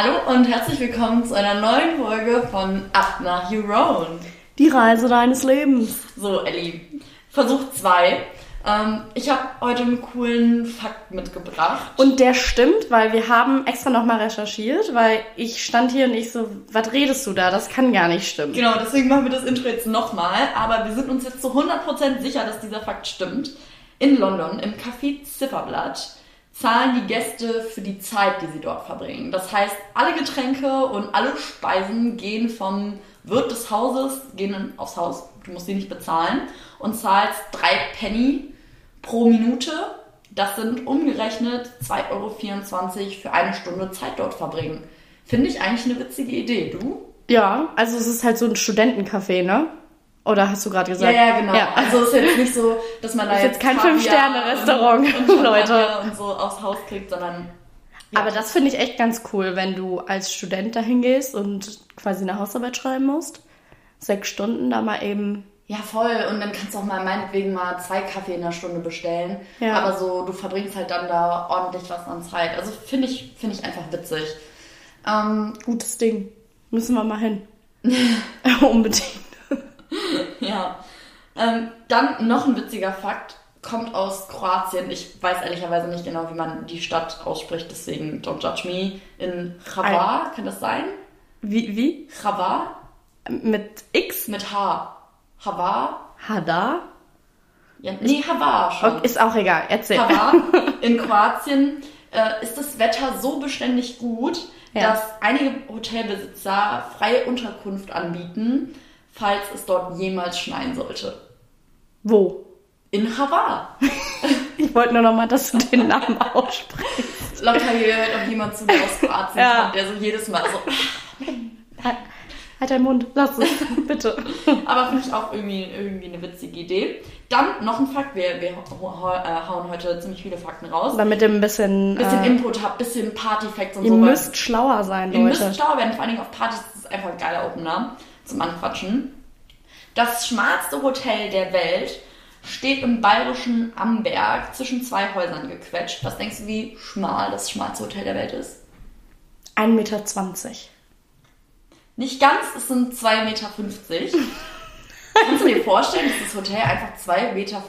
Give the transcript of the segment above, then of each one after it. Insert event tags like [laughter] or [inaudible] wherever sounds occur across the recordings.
Hallo und herzlich willkommen zu einer neuen Folge von Up nach Your Own. Die Reise deines Lebens. So, Ellie, Versuch 2. Ähm, ich habe heute einen coolen Fakt mitgebracht. Und der stimmt, weil wir haben extra nochmal recherchiert, weil ich stand hier und ich so, was redest du da? Das kann gar nicht stimmen. Genau, deswegen machen wir das Intro jetzt nochmal. Aber wir sind uns jetzt zu 100% sicher, dass dieser Fakt stimmt. In London, im Café Zifferblatt, zahlen die Gäste für die Zeit, die sie dort verbringen. Das heißt, alle Getränke und alle Speisen gehen vom Wirt des Hauses, gehen aufs Haus. Du musst sie nicht bezahlen und zahlst drei Penny pro Minute. Das sind umgerechnet 2,24 Euro für eine Stunde Zeit dort verbringen. Finde ich eigentlich eine witzige Idee. Du? Ja, also es ist halt so ein Studentencafé, ne? Oder hast du gerade gesagt? Ja, ja, genau. Ja. Also es ist jetzt nicht so, dass man da ist jetzt, kein Fünf-Sterne-Restaurant, Leute. Und so aufs Haus kriegt, sondern. Ja. Aber das finde ich echt ganz cool, wenn du als Student dahin gehst und quasi eine Hausarbeit schreiben musst. Sechs Stunden da mal eben. Ja, voll. Und dann kannst du auch mal meinetwegen mal zwei Kaffee in der Stunde bestellen. Ja. Aber so, du verbringst halt dann da ordentlich was an Zeit. Also finde ich, finde ich einfach witzig. Ähm, Gutes Ding. Müssen wir mal hin. [laughs] [laughs] Unbedingt. [laughs] ja. Ähm, dann noch ein witziger Fakt. Kommt aus Kroatien. Ich weiß ehrlicherweise nicht genau, wie man die Stadt ausspricht, deswegen don't judge me. In Chava, kann das sein? Wie? wie? Chava? Mit X? Mit H. Chava? Hada? Ja, nee, Hava schon. Okay, ist auch egal, erzähl. Hava. [laughs] In Kroatien äh, ist das Wetter so beständig gut, ja. dass einige Hotelbesitzer freie Unterkunft anbieten falls es dort jemals schneien sollte. Wo? In Havar. [laughs] ich wollte nur noch mal, dass du den Namen [laughs] aussprichst. Locker hier hört auch jemand zu, der aus Kroatien ja. kommt, der so jedes Mal so... halt, halt deinen Mund, lass es, [laughs] bitte. Aber finde ich auch irgendwie, irgendwie eine witzige Idee. Dann noch ein Fakt, wir, wir hauen heute ziemlich viele Fakten raus. Damit ihr ein bisschen... Bisschen äh, Input habt, bisschen Partyfacts und ihr so. Ihr müsst schlauer sein, Leute. Ihr müsst schlauer werden, vor allen Dingen auf Partys, das ist einfach ein geiler Opener zum Anquatschen. Das schmalste Hotel der Welt steht im bayerischen Amberg zwischen zwei Häusern gequetscht. Was denkst du, wie schmal das schmalste Hotel der Welt ist? 1,20 Meter. Nicht ganz, es sind 2,50 Meter. Kannst du dir vorstellen, dass das Hotel einfach 2,50 Meter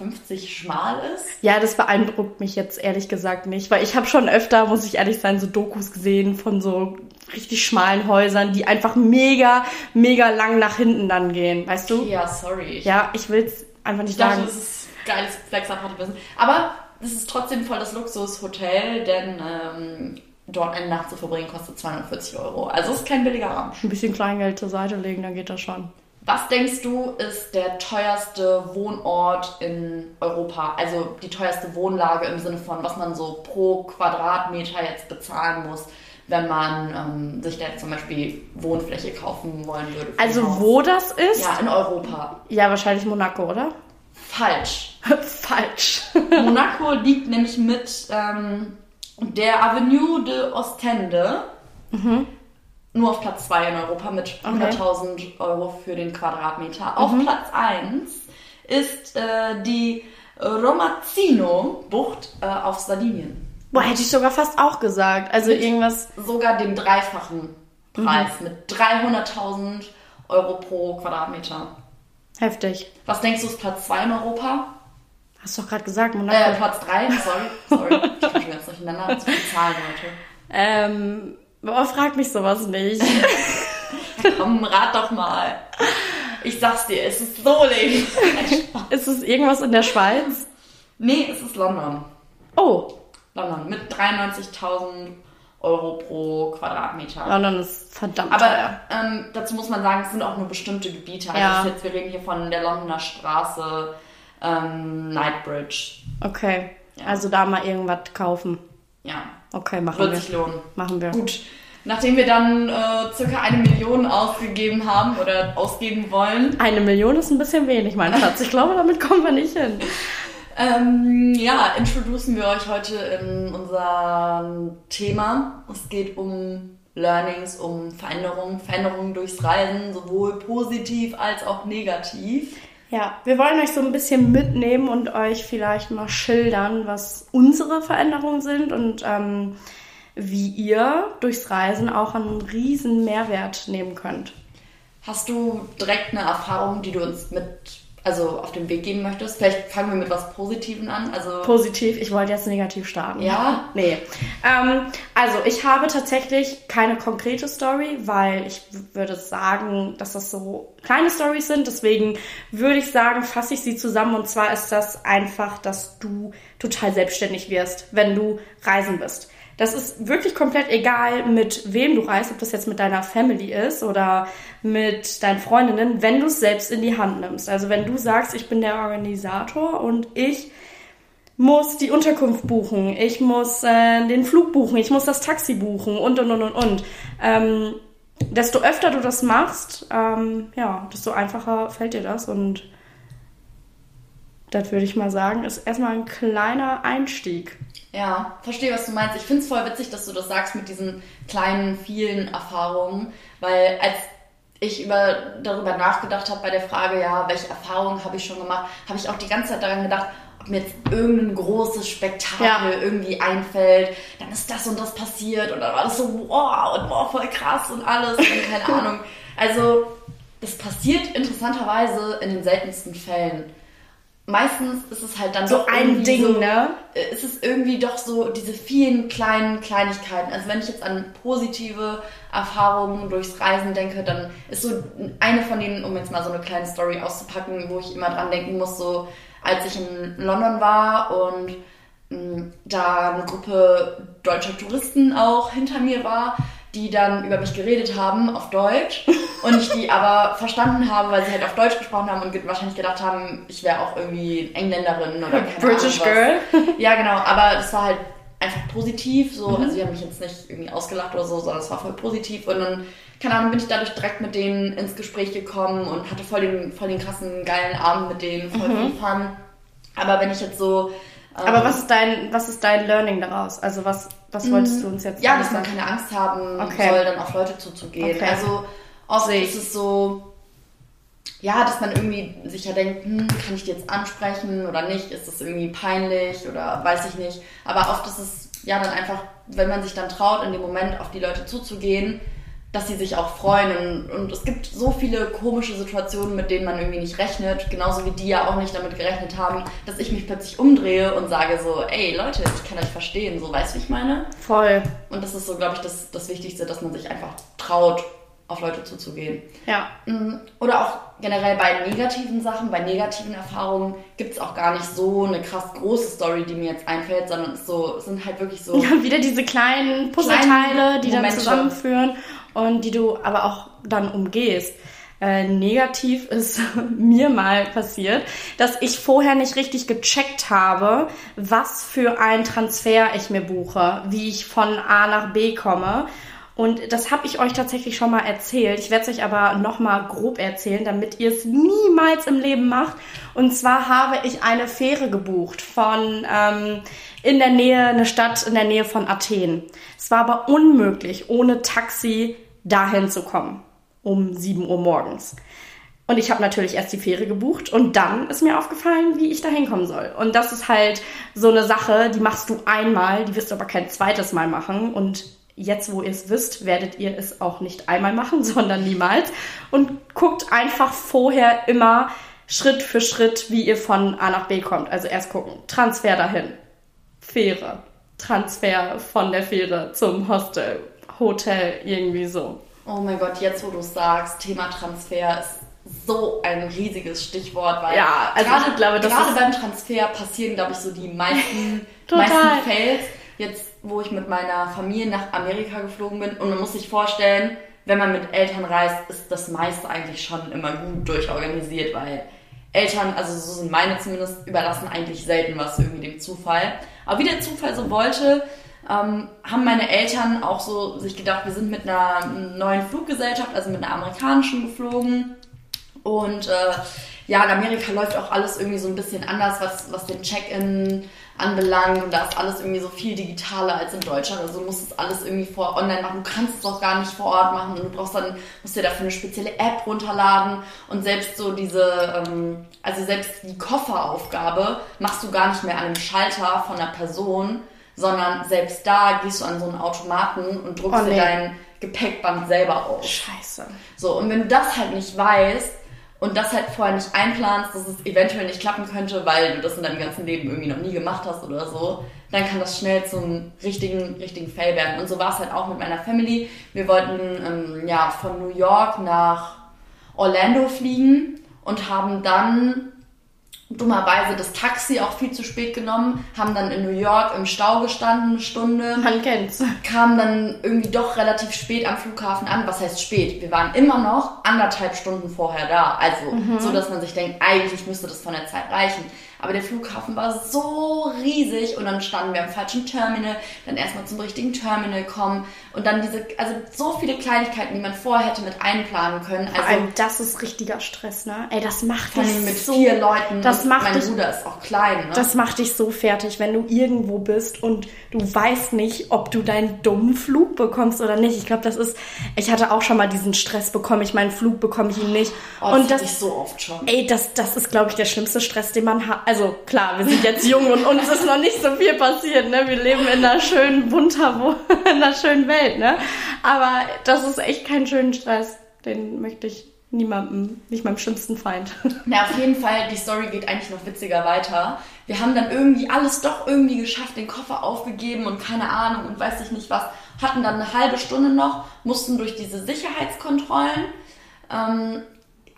schmal ist? Ja, das beeindruckt mich jetzt ehrlich gesagt nicht, weil ich habe schon öfter, muss ich ehrlich sein, so Dokus gesehen von so richtig schmalen Häusern, die einfach mega, mega lang nach hinten dann gehen, weißt du? Ja, sorry. Ja, ich will es einfach nicht ich sagen. Das ist geiles Flexer-Party-Business. Aber das ist trotzdem voll das Luxushotel, denn ähm, dort eine Nacht zu verbringen kostet 240 Euro. Also ist kein billiger Ramsch. Ein bisschen Kleingeld zur Seite legen, dann geht das schon. Was denkst du, ist der teuerste Wohnort in Europa? Also die teuerste Wohnlage im Sinne von, was man so pro Quadratmeter jetzt bezahlen muss, wenn man ähm, sich da jetzt zum Beispiel Wohnfläche kaufen wollen würde. Also wo das ist? Ja, in Europa. Ja, wahrscheinlich Monaco, oder? Falsch. [laughs] Falsch. Monaco liegt nämlich mit ähm, der Avenue de Ostende. Mhm nur auf Platz 2 in Europa mit 100.000 okay. Euro für den Quadratmeter. Mhm. Auf Platz 1 ist äh, die Romazzino-Bucht äh, auf Sardinien. Boah, hätte ich sogar fast auch gesagt. Also mit irgendwas. Sogar den dreifachen Preis mhm. mit 300.000 Euro pro Quadratmeter. Heftig. Was denkst du, ist Platz 2 in Europa? Hast du doch gerade gesagt, Monaco. Äh, Platz 3, sorry, sorry. ich bin schon ganz durcheinander. Zu viele Zahlen heute. [laughs] Ähm, Boah, frag mich sowas nicht. [laughs] Komm, rat doch mal. Ich sag's dir, es ist so lame. [laughs] ist es irgendwas in der Schweiz? Nee, es ist London. Oh. London mit 93.000 Euro pro Quadratmeter. London ist verdammt Aber ähm, dazu muss man sagen, es sind auch nur bestimmte Gebiete. Also ja. jetzt, wir reden hier von der Londoner Straße, ähm, Knightbridge. Okay, ja. also da mal irgendwas kaufen. Ja. Okay, machen Wird wir. Wird sich lohnen. Machen wir. Gut. Nachdem wir dann äh, circa eine Million ausgegeben haben oder ausgeben wollen. Eine Million ist ein bisschen wenig, mein Schatz. Ich glaube, damit kommen wir nicht hin. [laughs] Ähm, ja, introducen wir euch heute in unser Thema. Es geht um Learnings, um Veränderungen, Veränderungen durchs Reisen, sowohl positiv als auch negativ. Ja, wir wollen euch so ein bisschen mitnehmen und euch vielleicht mal schildern, was unsere Veränderungen sind und ähm, wie ihr durchs Reisen auch einen riesen Mehrwert nehmen könnt. Hast du direkt eine Erfahrung, die du uns mit also auf den Weg geben möchtest? Vielleicht fangen wir mit was Positivem an. Also Positiv, ich wollte jetzt negativ starten. Ja? Nee. Ähm, also ich habe tatsächlich keine konkrete Story, weil ich würde sagen, dass das so kleine Stories sind. Deswegen würde ich sagen, fasse ich sie zusammen. Und zwar ist das einfach, dass du total selbstständig wirst, wenn du reisen bist. Das ist wirklich komplett egal, mit wem du reist, ob das jetzt mit deiner Family ist oder mit deinen Freundinnen, wenn du es selbst in die Hand nimmst. Also wenn du sagst, ich bin der Organisator und ich muss die Unterkunft buchen, ich muss äh, den Flug buchen, ich muss das Taxi buchen und und und und und. Ähm, desto öfter du das machst, ähm, ja, desto einfacher fällt dir das und das würde ich mal sagen, ist erstmal ein kleiner Einstieg. Ja, verstehe, was du meinst. Ich finde es voll witzig, dass du das sagst mit diesen kleinen, vielen Erfahrungen, weil als ich über, darüber nachgedacht habe bei der Frage, ja, welche Erfahrungen habe ich schon gemacht, habe ich auch die ganze Zeit daran gedacht, ob mir jetzt irgendein großes Spektakel ja. irgendwie einfällt, dann ist das und das passiert und dann war das so, wow, und wow, voll krass und alles und keine [laughs] Ahnung. Also, das passiert interessanterweise in den seltensten Fällen meistens ist es halt dann so ein Ding, so, ne? Äh, ist es irgendwie doch so diese vielen kleinen Kleinigkeiten. Also wenn ich jetzt an positive Erfahrungen durchs Reisen denke, dann ist so eine von denen, um jetzt mal so eine kleine Story auszupacken, wo ich immer dran denken muss, so als ich in London war und mh, mm, da eine Gruppe deutscher Touristen auch hinter mir war, die dann über mich geredet haben auf Deutsch und ich die aber verstanden habe, weil sie halt auf Deutsch gesprochen haben und wahrscheinlich gedacht haben, ich wäre auch irgendwie Engländerin oder keine British Girl. [laughs] Ja, genau, aber es war halt einfach positiv, so, mhm. also sie haben mich jetzt nicht irgendwie ausgelacht oder so, sondern es war voll positiv und dann, keine Ahnung, bin ich dadurch direkt mit denen ins Gespräch gekommen und hatte voll den, voll den krassen, geilen Abend mit denen, voll mhm. viel Fun. Aber wenn ich jetzt so aber ähm, was ist dein, was ist dein Learning daraus? Also was, was wolltest du uns jetzt Ja, dass man keine Angst haben okay. soll, dann auf Leute zuzugehen. Okay. Also oft ist es so, ja, dass man irgendwie sich ja denkt, hm, kann ich die jetzt ansprechen oder nicht? Ist das irgendwie peinlich oder weiß ich nicht. Aber oft ist es ja dann einfach, wenn man sich dann traut, in dem Moment auf die Leute zuzugehen, dass sie sich auch freuen. Und, und, es gibt so viele komische Situationen, mit denen man irgendwie nicht rechnet, genauso wie die ja auch nicht damit gerechnet haben, dass ich mich plötzlich umdrehe und sage so, ey Leute, ich kann euch verstehen, so weißt du, wie ich meine? Voll. Und das ist so, glaube ich, das, das Wichtigste, dass man sich einfach traut, auf Leute zuzugehen. Ja. Mm, oder auch generell bei negativen Sachen, bei negativen Erfahrungen gibt es auch gar nicht so eine krass große Story, die mir jetzt einfällt, sondern es, so, es sind halt wirklich so. Ja, wieder diese kleinen Puzzleteile, die dann zusammenführen und die du aber auch dann umgehst. Äh, negativ [laughs] ist mir mal passiert, dass ich vorher nicht richtig gecheckt habe, was für ein Transfer ich mir buche, wie ich von A nach B komme. Und das habe ich euch tatsächlich schon mal erzählt. Ich werde es euch aber nochmal grob erzählen, damit ihr es niemals im Leben macht. Und zwar habe ich eine Fähre gebucht von ähm, in der Nähe, eine Stadt in der Nähe von Athen. Es war aber unmöglich, ohne Taxi dahin zu kommen. Um 7 Uhr morgens. Und ich habe natürlich erst die Fähre gebucht und dann ist mir aufgefallen, wie ich da hinkommen soll. Und das ist halt so eine Sache, die machst du einmal, die wirst du aber kein zweites Mal machen. Und jetzt, wo ihr es wisst, werdet ihr es auch nicht einmal machen, [laughs] sondern niemals. Und guckt einfach vorher immer Schritt für Schritt, wie ihr von A nach B kommt. Also erst gucken, Transfer dahin, Fähre, Transfer von der Fähre zum Hostel, Hotel, irgendwie so. Oh mein Gott, jetzt wo du sagst, Thema Transfer ist so ein riesiges Stichwort, weil ja, also gerade, glaube, gerade beim Transfer passieren, glaube ich, so die meisten, [laughs] meisten Fails. Jetzt, wo ich mit meiner Familie nach Amerika geflogen bin und man muss sich vorstellen, wenn man mit Eltern reist, ist das meiste eigentlich schon immer gut durchorganisiert, weil Eltern, also so sind meine zumindest, überlassen eigentlich selten was irgendwie dem Zufall. Aber wie der Zufall so wollte, ähm, haben meine Eltern auch so sich gedacht, wir sind mit einer neuen Fluggesellschaft, also mit einer amerikanischen geflogen. Und äh, ja, in Amerika läuft auch alles irgendwie so ein bisschen anders, was, was den Check-in anbelangt. Und da ist alles irgendwie so viel digitaler als in Deutschland. Also du musst es alles irgendwie vor online machen. Du kannst es auch gar nicht vor Ort machen. Und du brauchst dann, musst dir dafür eine spezielle App runterladen. Und selbst so diese, ähm, also selbst die Kofferaufgabe machst du gar nicht mehr an einem Schalter von einer Person, sondern selbst da gehst du an so einen Automaten und druckst oh, nee. dir dein Gepäckband selber aus. Scheiße. So, und wenn du das halt nicht weißt und das halt vorher nicht einplanst, dass es eventuell nicht klappen könnte, weil du das in deinem ganzen Leben irgendwie noch nie gemacht hast oder so, dann kann das schnell zum richtigen, richtigen Fail werden. Und so war es halt auch mit meiner Family. Wir wollten ähm, ja von New York nach Orlando fliegen und haben dann dummerweise das Taxi auch viel zu spät genommen, haben dann in New York im Stau gestanden, eine Stunde. Man kennt's. Kamen dann irgendwie doch relativ spät am Flughafen an. Was heißt spät? Wir waren immer noch anderthalb Stunden vorher da. Also, mhm. so dass man sich denkt, eigentlich müsste das von der Zeit reichen. Aber der Flughafen war so riesig und dann standen wir am falschen Terminal, dann erstmal zum richtigen Terminal kommen und dann diese, also so viele Kleinigkeiten, die man vorher hätte mit einplanen können. Vor also, allem, das ist richtiger Stress, ne? Ey, das macht dich mit so, vier Leuten. Das macht mein dich, Bruder ist auch klein, ne? Das macht dich so fertig, wenn du irgendwo bist und du weißt nicht, ob du deinen dummen Flug bekommst oder nicht. Ich glaube, das ist, ich hatte auch schon mal diesen Stress, bekomme ich meinen Flug, bekomme ich ihn nicht. Oh, das und das, ich so oft schon. Ey, das, das ist, glaube ich, der schlimmste Stress, den man hat also klar, wir sind jetzt jung und uns ist noch nicht so viel passiert, ne? Wir leben in einer schönen, bunter, [laughs] in einer schönen Welt, ne? Aber das ist echt kein schöner Stress. Den möchte ich niemandem, nicht meinem schlimmsten Feind. [laughs] Na, auf jeden Fall, die Story geht eigentlich noch witziger weiter. Wir haben dann irgendwie alles doch irgendwie geschafft, den Koffer aufgegeben und keine Ahnung und weiß ich nicht was. Hatten dann eine halbe Stunde noch, mussten durch diese Sicherheitskontrollen. Ähm,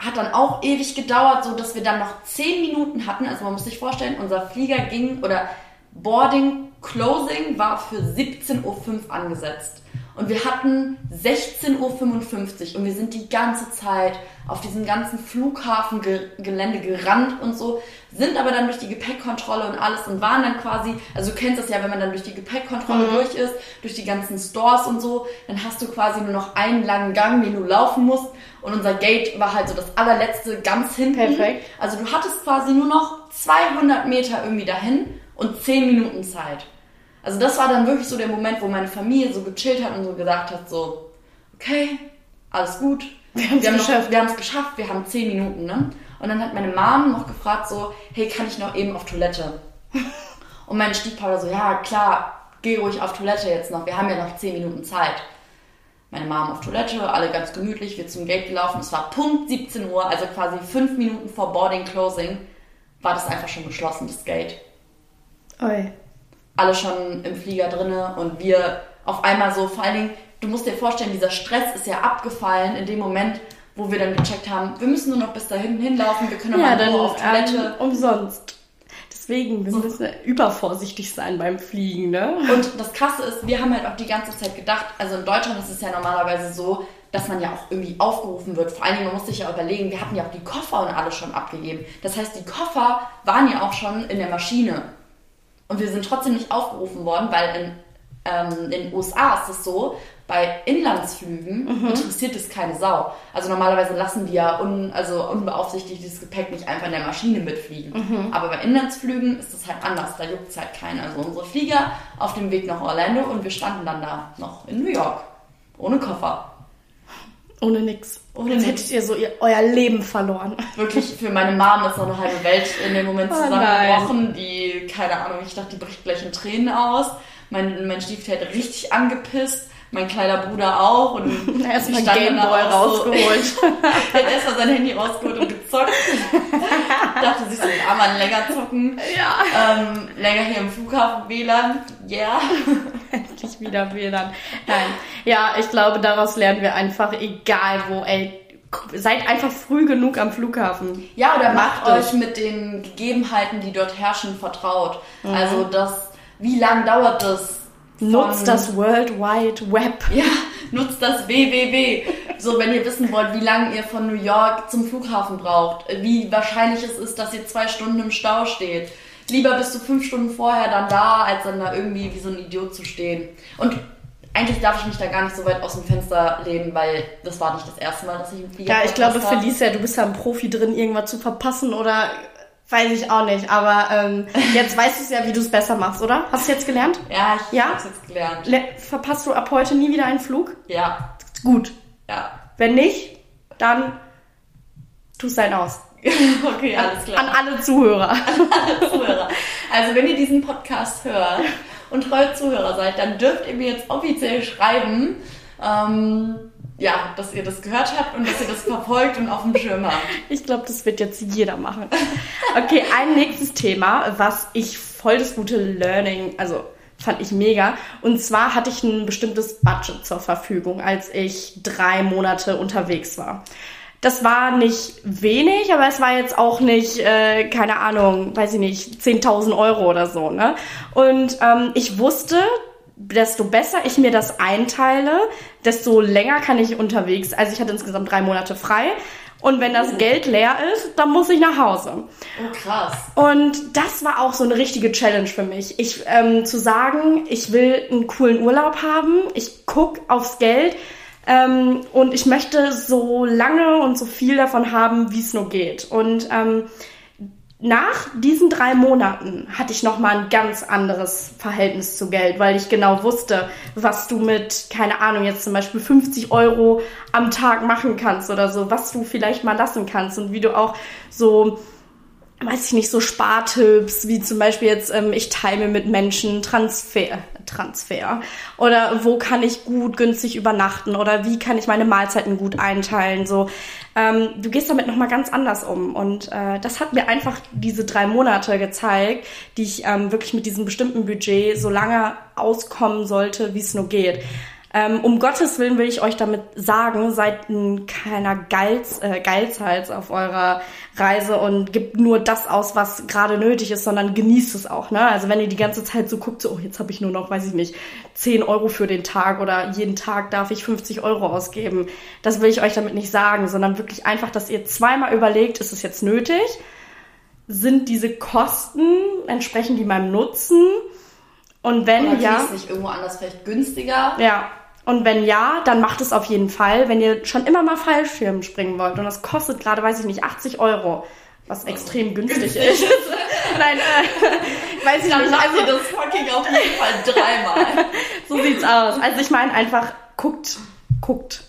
hat dann auch ewig gedauert, so dass wir dann noch 10 Minuten hatten. Also man muss sich vorstellen, unser Flieger ging oder Boarding Closing war für 17.05 Uhr angesetzt. Und wir hatten 16.55 Uhr und wir sind die ganze Zeit auf diesem ganzen Flughafengelände gerannt und so, sind aber dann durch die Gepäckkontrolle und alles und waren dann quasi, also du kennst das ja, wenn man dann durch die Gepäckkontrolle mhm. durch ist, durch die ganzen Stores und so, dann hast du quasi nur noch einen langen Gang, den du laufen musst und unser Gate war halt so das allerletzte ganz hinten. Perfekt. Also du hattest quasi nur noch 200 Meter irgendwie dahin und 10 Minuten Zeit. Also das war dann wirklich so der Moment, wo meine Familie so gechillt hat und so gesagt hat, so, okay, alles gut. Wir haben es geschafft. Wir haben es geschafft, wir haben zehn Minuten, ne? Und dann hat meine Mom noch gefragt so, hey, kann ich noch eben auf Toilette? [laughs] Und mein Stiefvater so, ja, klar, geh ruhig auf Toilette jetzt noch, wir haben ja noch zehn Minuten Zeit. Meine Mom auf Toilette, alle ganz gemütlich, wir zum Gate gelaufen. Es war Punkt 17 Uhr, also quasi fünf Minuten vor Boarding Closing, war das einfach schon geschlossen, das Gate. Oi alle schon im Flieger drinne und wir auf einmal so, vor allen Dingen, du musst dir vorstellen, dieser Stress ist ja abgefallen in dem Moment, wo wir dann gecheckt haben, wir müssen nur noch bis dahin hinlaufen, wir können ja, mal auf Toilette. Ähm, umsonst. Deswegen, wir müssen übervorsichtig sein beim Fliegen, ne? Und das Krasse ist, wir haben halt auch die ganze Zeit gedacht, also in Deutschland ist es ja normalerweise so, dass man ja auch irgendwie aufgerufen wird. Vor allen Dingen, man muss sich ja überlegen, wir hatten ja auch die Koffer und alles schon abgegeben. Das heißt, die Koffer waren ja auch schon in der Maschine. Und wir sind trotzdem nicht aufgerufen worden, weil in, ähm, in den USA ist es so, bei Inlandsflügen mhm. interessiert es keine Sau. Also normalerweise lassen die ja un, also unbeaufsichtigtes Gepäck nicht einfach in der Maschine mitfliegen. Mhm. Aber bei Inlandsflügen ist es halt anders, da juckt es halt keinen. Also unsere Flieger auf dem Weg nach Orlando und wir standen dann da noch in New York. Ohne Koffer. Ohne nix. Ohne Jetzt hättet ihr so ihr, euer Leben verloren. Wirklich, für meine Mom ist so eine halbe Welt in dem Moment [laughs] oh zusammengebrochen. Oh die, keine Ahnung, ich dachte, die bricht gleich in Tränen aus. Mein, mein Stiefvater richtig angepisst. Mein kleiner Bruder auch. Und [laughs] erstmal Gameboy rausgeholt. So, [laughs] er hat erstmal sein Handy rausgeholt und gezockt. [laughs] dachte sich so, ja, mal länger zocken. Ja. Ähm, länger hier im Flughafen WLAN. Ja. Yeah. Endlich wieder WLAN. Nein. Ja, ich glaube, daraus lernen wir einfach, egal wo, ey, seid einfach früh genug am Flughafen. Ja, oder macht, macht euch mit den Gegebenheiten, die dort herrschen, vertraut. Mhm. Also das, wie lang dauert das? Nutzt das World Wide Web. Ja, nutzt das WWW. So, wenn ihr wissen wollt, wie lange ihr von New York zum Flughafen braucht, wie wahrscheinlich es ist, dass ihr zwei Stunden im Stau steht. Lieber bist du fünf Stunden vorher dann da, als dann da irgendwie wie so ein Idiot zu stehen. Und eigentlich darf ich mich da gar nicht so weit aus dem Fenster lehnen, weil das war nicht das erste Mal, dass ich im Flieger Ja, ich glaube, Felicia, du bist da ein Profi drin, irgendwas zu verpassen oder weiß ich auch nicht. Aber ähm, jetzt weißt du es ja, wie du es besser machst, oder? Hast du jetzt gelernt? Ja, ich ja? hab's jetzt gelernt. Le verpasst du ab heute nie wieder einen Flug? Ja. Gut. Ja. Wenn nicht, dann tust dein aus. [laughs] okay, alles klar. An alle Zuhörer. [laughs] An alle Zuhörer. Also wenn ihr diesen Podcast hört und treue Zuhörer seid, dann dürft ihr mir jetzt offiziell schreiben, ähm, ja, dass ihr das gehört habt und dass ihr das verfolgt und auf dem Schirm habt. Ich glaube, das wird jetzt jeder machen. Okay, ein nächstes Thema, was ich voll das gute Learning, also fand ich mega. Und zwar hatte ich ein bestimmtes Budget zur Verfügung, als ich drei Monate unterwegs war. Das war nicht wenig, aber es war jetzt auch nicht, äh, keine Ahnung, weiß ich nicht, 10.000 Euro oder so. Ne? Und ähm, ich wusste, desto besser ich mir das einteile, desto länger kann ich unterwegs. Also ich hatte insgesamt drei Monate frei. Und wenn das Geld leer ist, dann muss ich nach Hause. Oh, krass. Und das war auch so eine richtige Challenge für mich. Ich ähm, zu sagen, ich will einen coolen Urlaub haben, ich guck aufs Geld ähm, und ich möchte so lange und so viel davon haben, wie es nur geht. Und ähm, nach diesen drei Monaten hatte ich nochmal ein ganz anderes Verhältnis zu Geld, weil ich genau wusste, was du mit, keine Ahnung, jetzt zum Beispiel 50 Euro am Tag machen kannst oder so, was du vielleicht mal lassen kannst und wie du auch so weiß ich nicht, so Spartipps, wie zum Beispiel jetzt, ähm, ich teile mit Menschen Transfer, Transfer. Oder wo kann ich gut günstig übernachten? Oder wie kann ich meine Mahlzeiten gut einteilen? So, ähm, du gehst damit nochmal ganz anders um. Und äh, das hat mir einfach diese drei Monate gezeigt, die ich ähm, wirklich mit diesem bestimmten Budget so lange auskommen sollte, wie es nur geht. Ähm, um Gottes Willen will ich euch damit sagen, seid ein keiner Geiz, äh, Geizhals auf eurer Reise und gebt nur das aus, was gerade nötig ist, sondern genießt es auch. Ne? Also wenn ihr die ganze Zeit so guckt, so, oh, jetzt habe ich nur noch, weiß ich nicht, 10 Euro für den Tag oder jeden Tag darf ich 50 Euro ausgeben. Das will ich euch damit nicht sagen, sondern wirklich einfach, dass ihr zweimal überlegt, ist es jetzt nötig? Sind diese Kosten, entsprechend die meinem Nutzen? Und wenn Oder ja. Ist nicht irgendwo anders vielleicht günstiger? Ja, und wenn ja, dann macht es auf jeden Fall, wenn ihr schon immer mal Fallschirm springen wollt und das kostet gerade, weiß ich nicht, 80 Euro, was extrem günstig, ist. [laughs] Nein, äh, weiß ich dann nicht. Also das fucking auf jeden Fall dreimal. [laughs] so sieht's aus. Also ich meine einfach, guckt, guckt.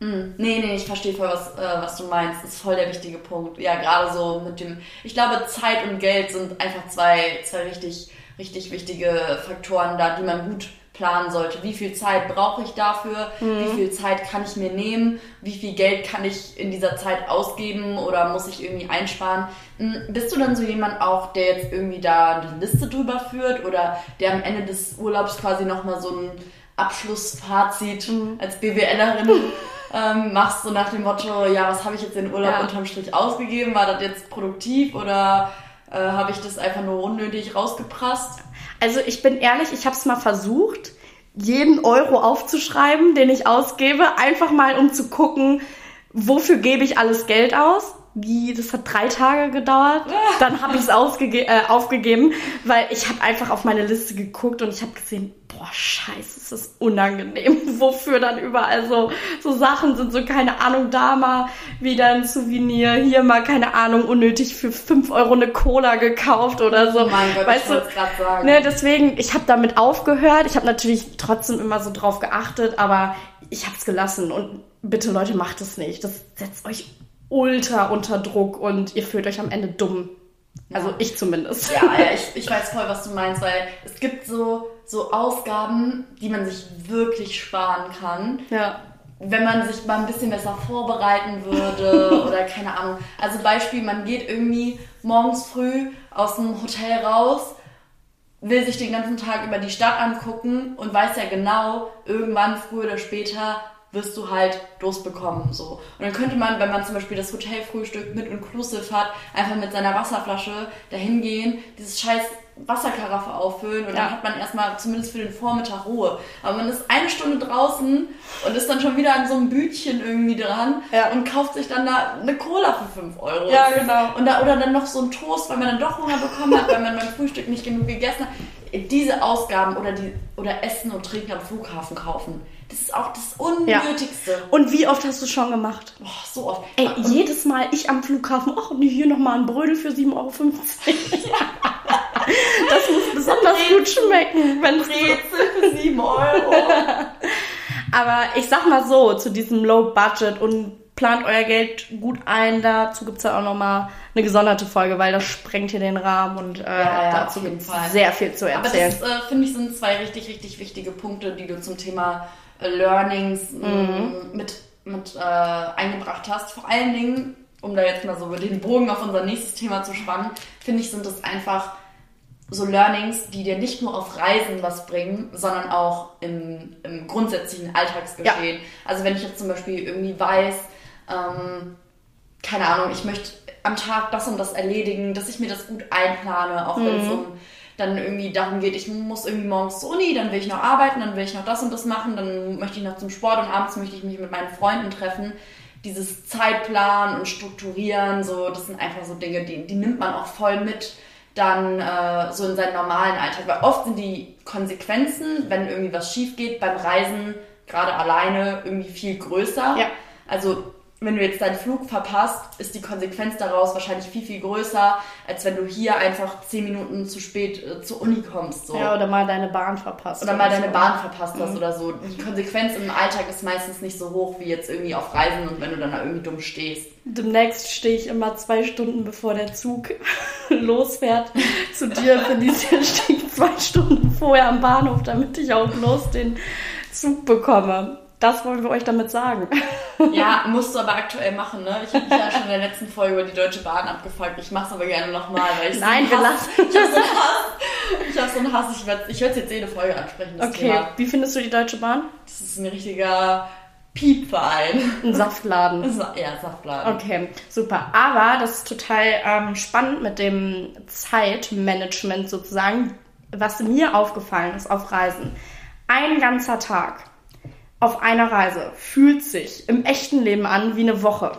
Mm, nee, nee, ich verstehe voll, was, äh, was du meinst. Das ist voll der wichtige Punkt. Ja, gerade so mit dem, ich glaube, Zeit und Geld sind einfach zwei, zwei richtig, richtig wichtige Faktoren da, die man gut planen sollte. Wie viel Zeit brauche ich dafür? Mhm. Wie viel Zeit kann ich mir nehmen? Wie viel Geld kann ich in dieser Zeit ausgeben oder muss ich irgendwie einsparen? Hm, bist du dann so jemand auch, der jetzt irgendwie da die Liste drüber führt oder der am Ende des Urlaubs quasi nochmal so ein Abschlussfazit mhm. als BWLerin [laughs] ähm, machst, so nach dem Motto, ja, was habe ich jetzt in Urlaub ja. unterm Strich ausgegeben? War das jetzt produktiv oder äh, habe ich das einfach nur unnötig rausgeprasst? Also ich bin ehrlich, ich habe es mal versucht, jeden Euro aufzuschreiben, den ich ausgebe, einfach mal um zu gucken, wofür gebe ich alles Geld aus wie, das hat drei Tage gedauert. Dann habe ich es äh, aufgegeben, weil ich habe einfach auf meine Liste geguckt und ich habe gesehen, boah, scheiße, ist das unangenehm, [laughs] wofür dann überall so, so Sachen sind, so keine Ahnung, da mal wieder ein Souvenir, hier mal, keine Ahnung, unnötig für fünf Euro eine Cola gekauft oder so. Oh mein Gott, weißt ich wollte gerade sagen. Ne, deswegen, ich habe damit aufgehört. Ich habe natürlich trotzdem immer so drauf geachtet, aber ich habe es gelassen und bitte Leute, macht es nicht. Das setzt euch ultra unter Druck und ihr fühlt euch am Ende dumm. Also ja. ich zumindest. Ja, ja [laughs] ich, ich weiß voll, was du meinst, weil es gibt so, so Ausgaben, die man sich wirklich sparen kann. Ja. Wenn man sich mal ein bisschen besser vorbereiten würde [laughs] oder keine Ahnung. Also Beispiel, man geht irgendwie morgens früh aus dem Hotel raus, will sich den ganzen Tag über die Stadt angucken und weiß ja genau, irgendwann früher oder später wirst du halt Durst bekommen. So. Und dann könnte man, wenn man zum Beispiel das Hotelfrühstück mit Inclusive hat, einfach mit seiner Wasserflasche dahin gehen, dieses scheiß Wasserkaraffe auffüllen und ja. dann hat man erstmal zumindest für den Vormittag Ruhe. Aber man ist eine Stunde draußen und ist dann schon wieder an so einem Bütchen irgendwie dran ja. und kauft sich dann da eine Cola für 5 Euro. Ja, genau. Und da, oder dann noch so ein Toast, weil man dann doch Hunger bekommen hat, weil man beim Frühstück nicht genug gegessen hat. Diese Ausgaben oder, die, oder Essen und Trinken am Flughafen kaufen das ist auch das Unnötigste. Ja. Und wie oft hast du schon gemacht? Oh, so oft. Ey, und jedes Mal ich am Flughafen, ach, nee, hier nochmal ein Brödel für 7,50 Euro. [laughs] das muss besonders Brezel, gut schmecken. Wenn Brezel für 7 Euro. [laughs] Aber ich sag mal so, zu diesem Low Budget und plant euer Geld gut ein. Dazu gibt's ja auch nochmal eine gesonderte Folge, weil das sprengt hier den Rahmen und äh, ja, ja, dazu gibt es sehr viel zu erzählen. Aber das, äh, finde ich, sind zwei richtig, richtig wichtige Punkte, die du zum Thema äh, Learnings mhm. mit, mit äh, eingebracht hast. Vor allen Dingen, um da jetzt mal so den Bogen auf unser nächstes Thema zu spannen, finde ich, sind es einfach so Learnings, die dir nicht nur auf Reisen was bringen, sondern auch im, im grundsätzlichen Alltagsgeschehen. Ja. Also wenn ich jetzt zum Beispiel irgendwie weiß, ähm, keine Ahnung, ich möchte am Tag das und das erledigen, dass ich mir das gut einplane, auch wenn es mhm. um dann irgendwie darum geht, ich muss irgendwie morgens zur Uni, dann will ich noch arbeiten, dann will ich noch das und das machen, dann möchte ich noch zum Sport und abends möchte ich mich mit meinen Freunden treffen. Dieses Zeitplan und Strukturieren, so, das sind einfach so Dinge, die, die nimmt man auch voll mit dann äh, so in seinen normalen Alltag. Weil oft sind die Konsequenzen, wenn irgendwie was schief geht, beim Reisen gerade alleine irgendwie viel größer. Ja. Also wenn du jetzt deinen Flug verpasst, ist die Konsequenz daraus wahrscheinlich viel, viel größer, als wenn du hier einfach zehn Minuten zu spät äh, zur Uni kommst. So. Ja, oder mal deine Bahn verpasst. Oder mal deine so. Bahn verpasst hast mhm. oder so. Die Konsequenz im Alltag ist meistens nicht so hoch wie jetzt irgendwie auf Reisen und wenn du dann da irgendwie dumm stehst. Demnächst stehe ich immer zwei Stunden bevor der Zug [laughs] losfährt zu dir. Felicia stehe zwei Stunden vorher am Bahnhof, damit ich auch bloß den Zug bekomme. Das wollen wir euch damit sagen. [laughs] Ja, musst du aber aktuell machen, ne? Ich habe ja schon in der letzten Folge über die Deutsche Bahn abgefolgt. Ich mache es aber gerne nochmal, weil ich Nein, wir lassen. Ich habe so einen Hass. Ich habe so einen Hass. Ich werde es jetzt jede Folge ansprechen. okay, Thema. wie findest du die Deutsche Bahn? Das ist ein richtiger Piepverein. Ein Saftladen. Ja, Saftladen. Okay, super. Aber das ist total ähm, spannend mit dem Zeitmanagement sozusagen, was mir aufgefallen ist auf Reisen. Ein ganzer Tag auf einer Reise fühlt sich im echten Leben an wie eine Woche.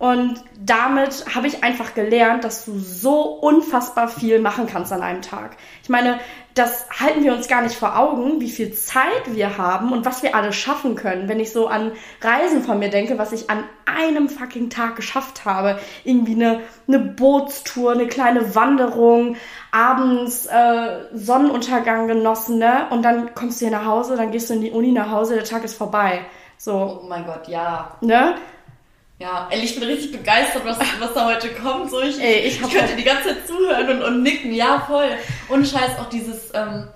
Und damit habe ich einfach gelernt, dass du so unfassbar viel machen kannst an einem Tag. Ich meine, das halten wir uns gar nicht vor Augen, wie viel Zeit wir haben und was wir alles schaffen können. Wenn ich so an Reisen von mir denke, was ich an einem fucking Tag geschafft habe. Irgendwie eine, eine Bootstour, eine kleine Wanderung, abends äh, Sonnenuntergang genossen, ne? Und dann kommst du hier nach Hause, dann gehst du in die Uni nach Hause, der Tag ist vorbei. So. Oh mein Gott, ja. Ne? Ja, ich bin richtig begeistert, was, was da heute kommt. So, ich, Ey, ich, ich könnte die ganze Zeit zuhören und, und nicken. Ja, voll. Und scheiß auch dieses ähm,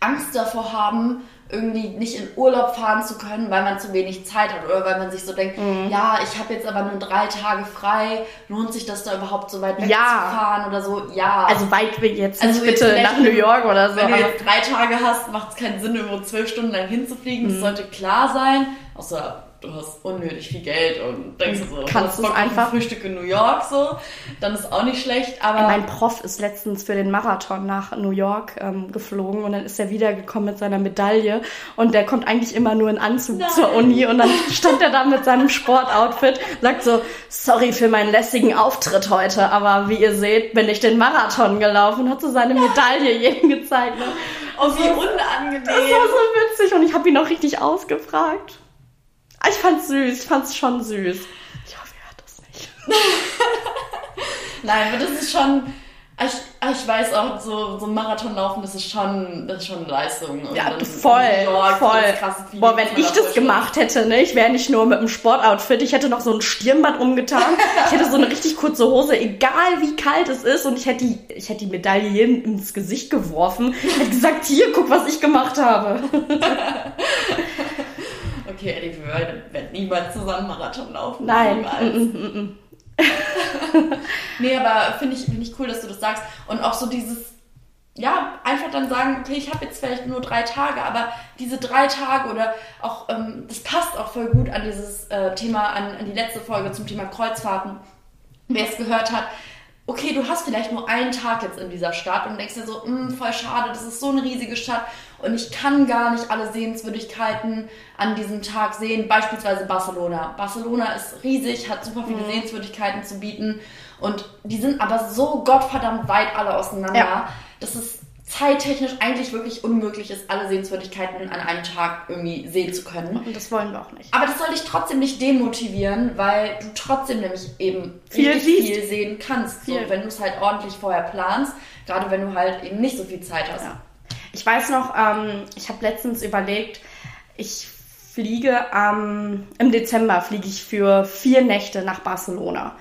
Angst davor haben, irgendwie nicht in Urlaub fahren zu können, weil man zu wenig Zeit hat oder weil man sich so denkt, mhm. ja, ich habe jetzt aber nur drei Tage frei, lohnt sich das da überhaupt so weit weg ja. zu fahren oder so? Ja. Also weit weg jetzt also nicht bitte nach New York oder so. Wenn du jetzt drei Tage hast, macht es keinen Sinn, irgendwo zwölf Stunden lang hinzufliegen. Mhm. Das sollte klar sein. Außer du hast unnötig viel Geld und denkst so, kannst du einfach Frühstück in New York so, dann ist auch nicht schlecht. Aber mein Prof ist letztens für den Marathon nach New York ähm, geflogen und dann ist er wiedergekommen mit seiner Medaille und der kommt eigentlich immer nur in Anzug Nein. zur Uni und dann stand er da mit seinem Sportoutfit, sagt so, sorry für meinen lässigen Auftritt heute, aber wie ihr seht, bin ich den Marathon gelaufen, hat so seine Medaille jedem gezeigt. Ne? Oh, wie unangenehm. Das war so witzig und ich habe ihn auch richtig ausgefragt. Ich fand's süß, ich fand's schon süß. Ich hoffe, ihr hört das nicht. [laughs] Nein, aber das ist schon. Ich, ich weiß auch, so, so ein Marathon laufen, das ist schon, das ist schon eine Leistung. Und ja, voll, York, voll. Boah, wenn ich das gemacht hätte, ne, ich wäre nicht nur mit einem Sportoutfit, ich hätte noch so ein Stirnband umgetan, ich hätte so eine richtig kurze Hose, egal wie kalt es ist, und ich hätte die, ich hätte die Medaille jedem ins Gesicht geworfen, ich hätte gesagt, hier, guck, was ich gemacht habe. [laughs] okay, Eddie, wir werden niemals zusammen Marathon laufen. Nein. Mm, mm, mm, [laughs] nee, aber finde ich, find ich cool, dass du das sagst. Und auch so dieses, ja, einfach dann sagen, okay, ich habe jetzt vielleicht nur drei Tage, aber diese drei Tage oder auch, ähm, das passt auch voll gut an dieses äh, Thema, an, an die letzte Folge zum Thema Kreuzfahrten. Wer es gehört hat, okay, du hast vielleicht nur einen Tag jetzt in dieser Stadt und denkst dir so, voll schade, das ist so eine riesige Stadt und ich kann gar nicht alle Sehenswürdigkeiten an diesem Tag sehen. Beispielsweise Barcelona. Barcelona ist riesig, hat super viele mhm. Sehenswürdigkeiten zu bieten und die sind aber so gottverdammt weit alle auseinander, ja. dass es zeittechnisch eigentlich wirklich unmöglich ist, alle Sehenswürdigkeiten an einem Tag irgendwie sehen zu können. Und das wollen wir auch nicht. Aber das soll dich trotzdem nicht demotivieren, weil du trotzdem nämlich eben viel, viel sehen kannst. Viel. So, wenn du es halt ordentlich vorher planst, gerade wenn du halt eben nicht so viel Zeit hast. Ja. Ich weiß noch, ähm, ich habe letztens überlegt, ich fliege am, im Dezember fliege ich für vier Nächte nach Barcelona.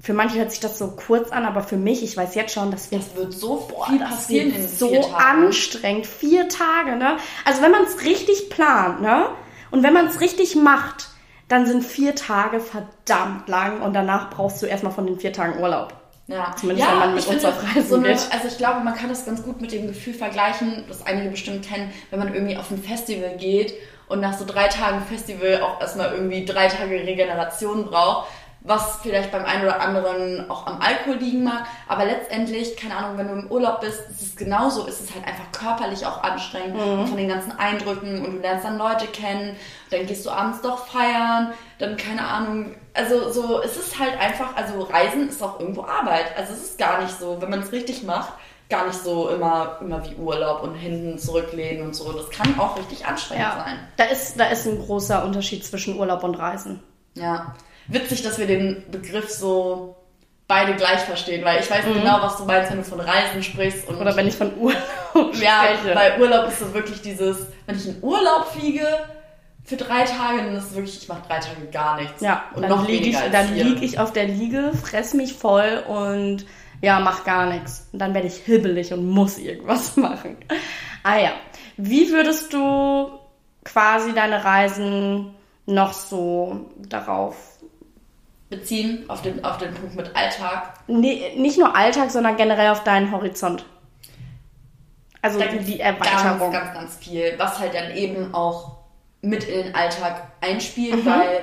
Für manche hört sich das so kurz an, aber für mich, ich weiß jetzt schon, das wird, das wird so boah, viel passieren in so anstrengend. Vier Tage, ne? Also wenn man es richtig plant, ne? Und wenn man es richtig macht, dann sind vier Tage verdammt lang und danach brauchst du erstmal von den vier Tagen Urlaub. Ja, Zumindest ja, wenn man mit uns auf Reisen so eine, geht. Also ich glaube, man kann das ganz gut mit dem Gefühl vergleichen, das einige bestimmt kennen, wenn man irgendwie auf ein Festival geht und nach so drei Tagen Festival auch erstmal irgendwie drei Tage Regeneration braucht, was vielleicht beim einen oder anderen auch am Alkohol liegen mag. Aber letztendlich, keine Ahnung, wenn du im Urlaub bist, ist es genauso, ist es halt einfach körperlich auch anstrengend mhm. von den ganzen Eindrücken und du lernst dann Leute kennen, dann gehst du abends doch feiern, dann keine Ahnung. Also so, es ist halt einfach, also Reisen ist auch irgendwo Arbeit. Also es ist gar nicht so, wenn man es richtig macht, gar nicht so immer, immer wie Urlaub und hinten zurücklehnen und so. Das kann auch richtig anstrengend ja. sein. Da ist, da ist ein großer Unterschied zwischen Urlaub und Reisen. Ja. Witzig, dass wir den Begriff so beide gleich verstehen, weil ich weiß mhm. genau, was du meinst, wenn du von Reisen sprichst. Und Oder wenn ich von Urlaub [laughs] spreche. Ja, bei Urlaub ist so wirklich dieses, wenn ich in Urlaub fliege, für drei Tage, dann ist es wirklich, ich mache drei Tage gar nichts. Ja, und dann liege ich, dann lieg ich auf der Liege, fress mich voll und ja, mach gar nichts. Und dann werde ich hibbelig und muss irgendwas [laughs] machen. Ah ja. Wie würdest du quasi deine Reisen noch so darauf beziehen, auf den, auf den Punkt mit Alltag? Nee, nicht nur Alltag, sondern generell auf deinen Horizont. Also die Erweiterung. Ganz, ganz, ganz viel, was halt dann eben auch mit in den Alltag einspielt, mhm. weil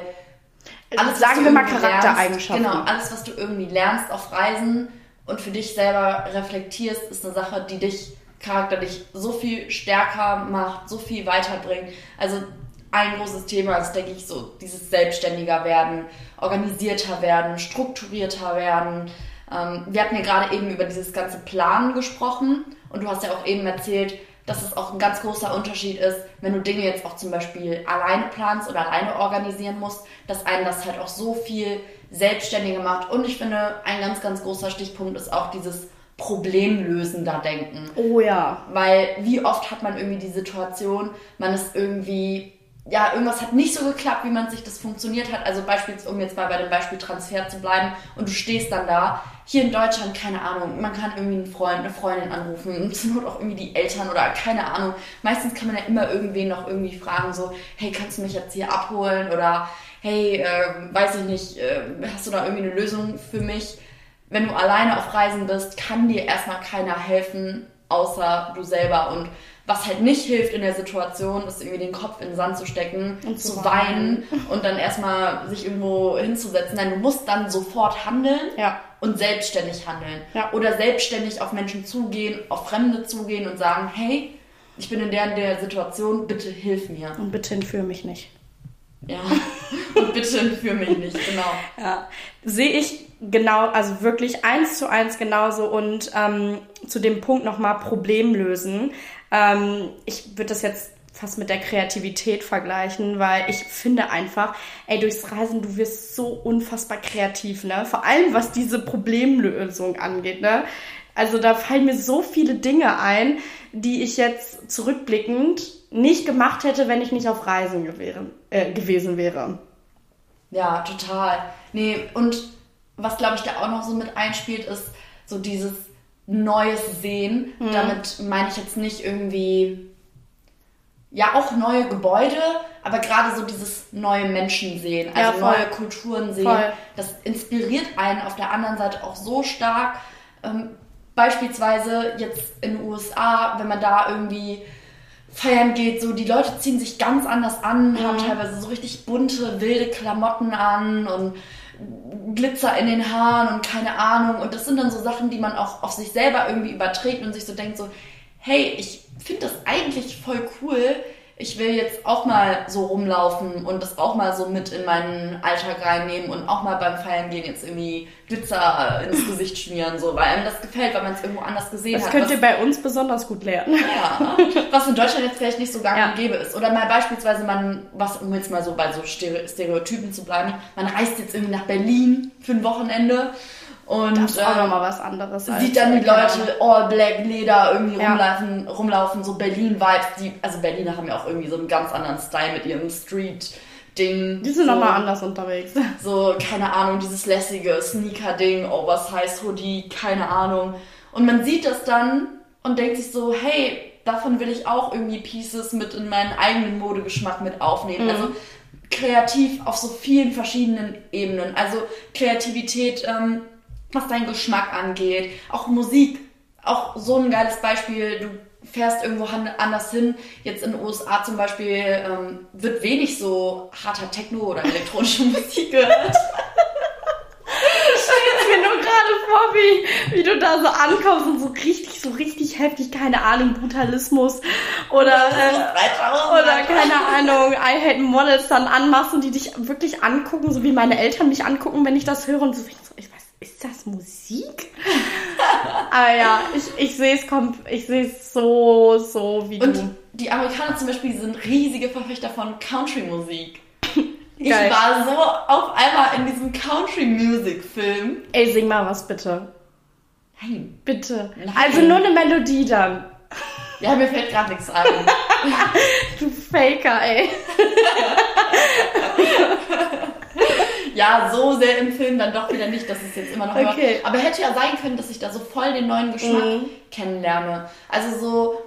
alles, sagen wir mal Charaktereigenschaften. Lernst, genau, alles, was du irgendwie lernst auf Reisen, und für dich selber reflektierst, ist eine Sache, die dich charakterlich so viel stärker macht, so viel weiterbringt. Also ein großes Thema ist, denke ich, so dieses selbstständiger werden, organisierter werden, strukturierter werden. Ähm, wir hatten ja gerade eben über dieses ganze Planen gesprochen und du hast ja auch eben erzählt, dass es auch ein ganz großer Unterschied ist, wenn du Dinge jetzt auch zum Beispiel alleine planst oder alleine organisieren musst, dass einen das halt auch so viel selbstständiger macht. Und ich finde, ein ganz, ganz großer Stichpunkt ist auch dieses problemlösender Denken. Oh ja. Weil wie oft hat man irgendwie die Situation, man ist irgendwie, ja, irgendwas hat nicht so geklappt, wie man sich das funktioniert hat. Also beispielsweise, um jetzt mal bei dem Beispiel Transfer zu bleiben und du stehst dann da. Hier in Deutschland, keine Ahnung, man kann irgendwie einen Freund, eine Freundin anrufen [laughs] zur Not auch irgendwie die Eltern oder keine Ahnung. Meistens kann man ja immer irgendwen noch irgendwie fragen, so, hey, kannst du mich jetzt hier abholen oder hey, äh, weiß ich nicht, äh, hast du da irgendwie eine Lösung für mich? Wenn du alleine auf Reisen bist, kann dir erstmal keiner helfen, außer du selber. Und was halt nicht hilft in der Situation, ist irgendwie den Kopf in den Sand zu stecken, und zu, zu weinen und dann erstmal sich irgendwo hinzusetzen. Nein, du musst dann sofort handeln ja. und selbstständig handeln. Ja. Oder selbstständig auf Menschen zugehen, auf Fremde zugehen und sagen, hey, ich bin in der, in der Situation, bitte hilf mir. Und bitte entführe mich nicht. Ja, [laughs] und bitte für mich nicht, genau. Ja, sehe ich genau, also wirklich eins zu eins genauso und ähm, zu dem Punkt nochmal Problem lösen. Ähm, ich würde das jetzt fast mit der Kreativität vergleichen, weil ich finde einfach, ey, durchs Reisen, du wirst so unfassbar kreativ, ne? Vor allem was diese Problemlösung angeht, ne? Also da fallen mir so viele Dinge ein, die ich jetzt zurückblickend nicht gemacht hätte, wenn ich nicht auf Reisen gewähren, äh, gewesen wäre. Ja, total. Nee, und was glaube ich da auch noch so mit einspielt, ist so dieses neues Sehen. Mhm. Damit meine ich jetzt nicht irgendwie, ja, auch neue Gebäude, aber gerade so dieses neue Menschen sehen, also ja, neue Kulturen sehen. Voll. Das inspiriert einen auf der anderen Seite auch so stark. Ähm, beispielsweise jetzt in den USA, wenn man da irgendwie feiern geht, so die Leute ziehen sich ganz anders an, mhm. haben teilweise so richtig bunte, wilde Klamotten an und Glitzer in den Haaren und keine Ahnung. Und das sind dann so Sachen, die man auch auf sich selber irgendwie überträgt und sich so denkt, so, hey, ich finde das eigentlich voll cool, ich will jetzt auch mal so rumlaufen und das auch mal so mit in meinen Alltag reinnehmen und auch mal beim Feiern gehen jetzt irgendwie Glitzer ins [laughs] Gesicht schmieren, so, weil einem das gefällt, weil man es irgendwo anders gesehen das hat. Das könnt ihr bei uns besonders gut lernen. Ja, [laughs] was in Deutschland jetzt vielleicht nicht so gang und gäbe ist. Oder mal beispielsweise man, was, um jetzt mal so bei so Stereotypen zu bleiben, man reist jetzt irgendwie nach Berlin für ein Wochenende Und das ist auch ähm, nochmal was anderes. Sieht dann die Leute all black Leder irgendwie ja. rumlaufen, rumlaufen, so Berlin-Vibes. Die, also Berliner haben ja auch irgendwie so einen ganz anderen Style mit ihrem Street. Ding. Die sind so, nochmal anders unterwegs. [laughs] So, keine Ahnung, dieses lässige Sneaker-Ding, Oversize Hoodie, keine Ahnung. Und man sieht das dann und denkt sich so, hey, davon will ich auch irgendwie Pieces mit in meinen eigenen Modegeschmack mit aufnehmen. Mhm. Also kreativ auf so vielen verschiedenen Ebenen. Also Kreativität, ähm, was deinen Geschmack angeht, auch Musik. Auch so ein geiles Beispiel, du fährst irgendwo anders hin. Jetzt in den USA zum Beispiel ähm, wird wenig so harter Techno oder elektronische [laughs] Musik gehört. Ich stelle mir nur gerade vor, wie, wie du da so ankommst und so richtig, so richtig heftig, keine Ahnung, Brutalismus oder, äh, oder keine Ahnung, I Hate Models dann anmachst und die dich wirklich angucken, so wie meine Eltern mich angucken, wenn ich das höre und so, ich weiß, ist das Musik? [laughs] Aber ja, ich, ich sehe es ich sehe es so, so wie und du. Und die Amerikaner zum Beispiel sind riesige Verfechter von Country-Musik. [laughs] Ich war so auf einmal in diesem Country-Music-Film. Ey, sing mal was bitte. Nein. Bitte. Nein. Also nur eine Melodie dann. Ja, mir fällt gerade nichts ein. [laughs] du Faker, ey. Ja, so sehr im Film dann doch wieder nicht, dass es jetzt immer noch okay. Hört. Aber hätte ja sein können, dass ich da so voll den neuen Geschmack mhm. kennenlerne. Also so,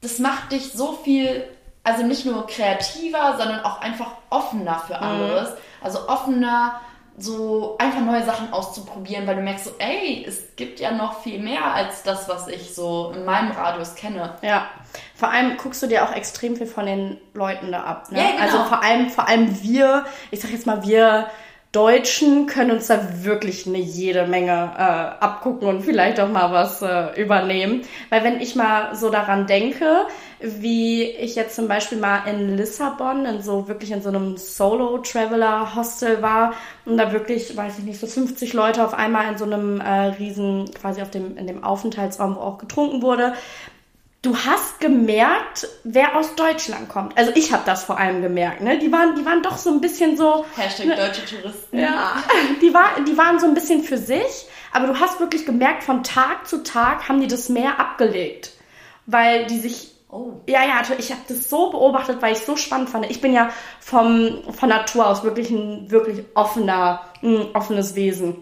das macht dich so viel, also nicht nur kreativer, sondern auch einfach offener für mhm. anderes. Mhm. Also offener, so einfach neue Sachen auszuprobieren, weil du merkst so, ey, es gibt ja noch viel mehr als das, was ich so in meinem Radius kenne. Ja. Vor allem guckst du dir auch extrem viel von den Leuten da ab. Ne? Ja, genau. Also vor allem, vor allem wir, ich sag jetzt mal wir Deutschen können uns da wirklich eine jede Menge äh, abgucken und vielleicht auch mal was äh, übernehmen. Weil wenn ich mal so daran denke, wie ich jetzt zum Beispiel mal in Lissabon, in so wirklich in so einem Solo-Traveler-Hostel war und da wirklich, weiß ich nicht, so 50 Leute auf einmal in so einem äh, riesen, quasi auf dem, in dem Aufenthaltsraum, wo auch getrunken wurde, du hast gemerkt, wer aus Deutschland kommt. Also ich habe das vor allem gemerkt. Ne? Die, waren, die waren doch so ein bisschen so... Hashtag ne, deutsche Touristen. Ja, [laughs] die, war, die waren so ein bisschen für sich. Aber du hast wirklich gemerkt, von Tag zu Tag haben die das mehr abgelegt. Weil die sich... Oh. Ja, ja, ich habe das so beobachtet, weil ich es so spannend fand. Ich bin ja vom, von Natur aus wirklich ein wirklich offener, ein offenes Wesen.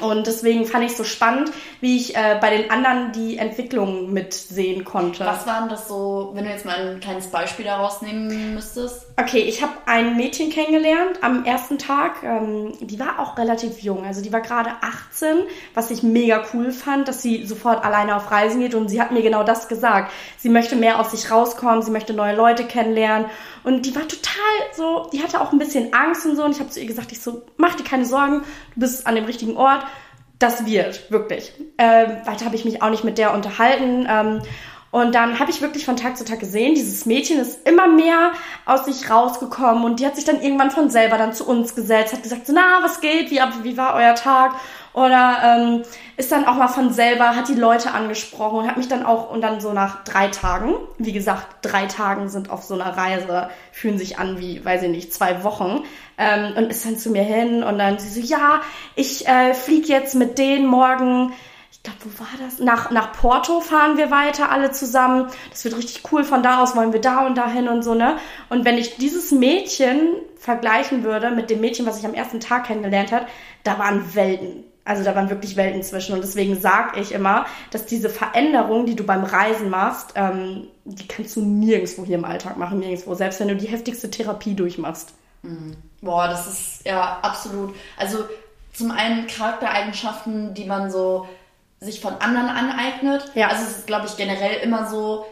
Und deswegen fand ich es so spannend, wie ich äh, bei den anderen die Entwicklung mitsehen konnte. Was waren das so, wenn du jetzt mal ein kleines Beispiel daraus nehmen müsstest? Okay, ich habe ein Mädchen kennengelernt am ersten Tag. Ähm, die war auch relativ jung, also die war gerade 18, was ich mega cool fand, dass sie sofort alleine auf Reisen geht und sie hat mir genau das gesagt. Sie möchte mehr aus sich rauskommen, sie möchte neue Leute kennenlernen und die war total so, die hatte auch ein bisschen Angst und so. Und ich habe zu ihr gesagt, ich so, mach dir keine Sorgen, du bist an dem richtigen Ort. Das wird, wirklich. Ähm, weiter habe ich mich auch nicht mit der unterhalten. Ähm, und dann habe ich wirklich von Tag zu Tag gesehen, dieses Mädchen ist immer mehr aus sich rausgekommen und die hat sich dann irgendwann von selber dann zu uns gesetzt, hat gesagt, na, was geht, wie, wie war euer Tag? Oder ähm, ist dann auch mal von selber, hat die Leute angesprochen und hat mich dann auch, und dann so nach drei Tagen, wie gesagt, drei Tagen sind auf so einer Reise, fühlen sich an wie, weiß ich nicht, zwei Wochen, ähm, und ist dann zu mir hin und dann sie so, ja, ich äh, flieg jetzt mit denen morgen ich glaube, wo war das? Nach, nach Porto fahren wir weiter alle zusammen. Das wird richtig cool. Von da aus wollen wir da und dahin und so, ne? Und wenn ich dieses Mädchen vergleichen würde mit dem Mädchen, was ich am ersten Tag kennengelernt hat, da waren Welten. Also da waren wirklich Welten zwischen. Und deswegen sage ich immer, dass diese Veränderung, die du beim Reisen machst, ähm, die kannst du nirgendwo hier im Alltag machen, nirgendwo. Selbst wenn du die heftigste Therapie durchmachst. Mhm. Boah, das ist ja absolut. Also zum einen Charaktereigenschaften, die man so sich von anderen aneignet. Ja. Also es ist, glaube ich, generell immer so,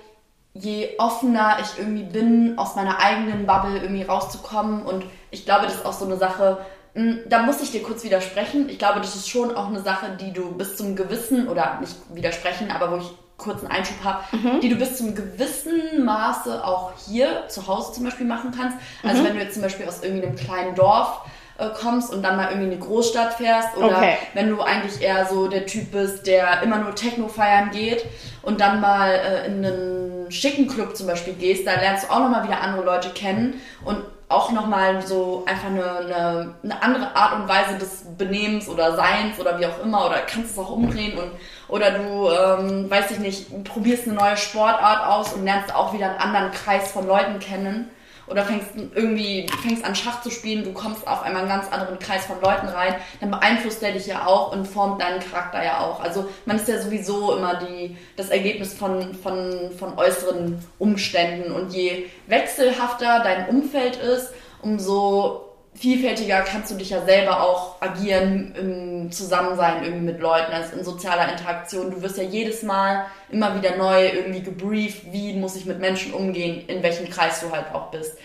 je offener ich irgendwie bin, aus meiner eigenen Bubble irgendwie rauszukommen. Und ich glaube, das ist auch so eine Sache, da muss ich dir kurz widersprechen. Ich glaube, das ist schon auch eine Sache, die du bis zum gewissen, oder nicht widersprechen, aber wo ich kurz einen Einschub habe, mhm. die du bis zum gewissen Maße auch hier zu Hause zum Beispiel machen kannst. Also mhm. wenn du jetzt zum Beispiel aus irgendeinem kleinen Dorf äh, kommst und dann mal irgendwie in eine Großstadt fährst oder okay. wenn du eigentlich eher so der Typ bist, der immer nur Techno feiern geht und dann mal äh, in einen schicken Club zum Beispiel gehst, da lernst du auch nochmal wieder andere Leute kennen und auch nochmal so einfach eine, eine, eine andere Art und Weise des Benehmens oder Seins oder wie auch immer oder kannst es auch umdrehen und oder du, ähm, weiß ich nicht, probierst eine neue Sportart aus und lernst auch wieder einen anderen Kreis von Leuten kennen oder fängst irgendwie fängst an Schach zu spielen, du kommst auf einmal einen ganz anderen Kreis von Leuten rein, dann beeinflusst der dich ja auch und formt deinen Charakter ja auch. Also man ist ja sowieso immer die, das Ergebnis von, von, von äußeren Umständen und je wechselhafter dein Umfeld ist, umso vielfältiger kannst du dich ja selber auch agieren im Zusammensein irgendwie mit Leuten, also in sozialer Interaktion. Du wirst ja jedes Mal immer wieder neu irgendwie gebrieft, wie muss ich mit Menschen umgehen, in welchem Kreis du halt auch bist.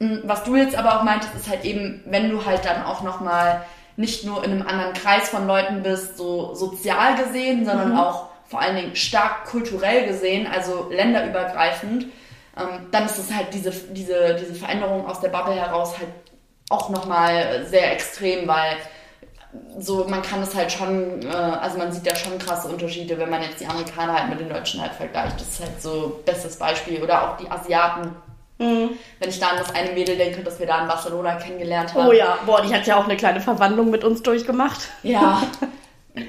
Hm, was du jetzt aber auch meintest, ist halt eben, wenn du halt dann auch nochmal nicht nur in einem anderen Kreis von Leuten bist, so sozial gesehen, sondern mhm. auch vor allen Dingen stark kulturell gesehen, also länderübergreifend, ähm, dann ist es halt diese, diese, diese Veränderung aus der Bubble heraus halt auch nochmal sehr extrem, weil so, man kann es halt schon, äh, also man sieht ja schon krasse Unterschiede, wenn man jetzt die Amerikaner halt mit den Deutschen halt vergleicht. Das ist halt so bestes Beispiel. Oder auch die Asiaten. Mhm. Wenn ich da an das eine Mädel denke, das wir da in Barcelona kennengelernt haben. Oh ja, boah, die hat ja auch eine kleine Verwandlung mit uns durchgemacht. Ja. [laughs]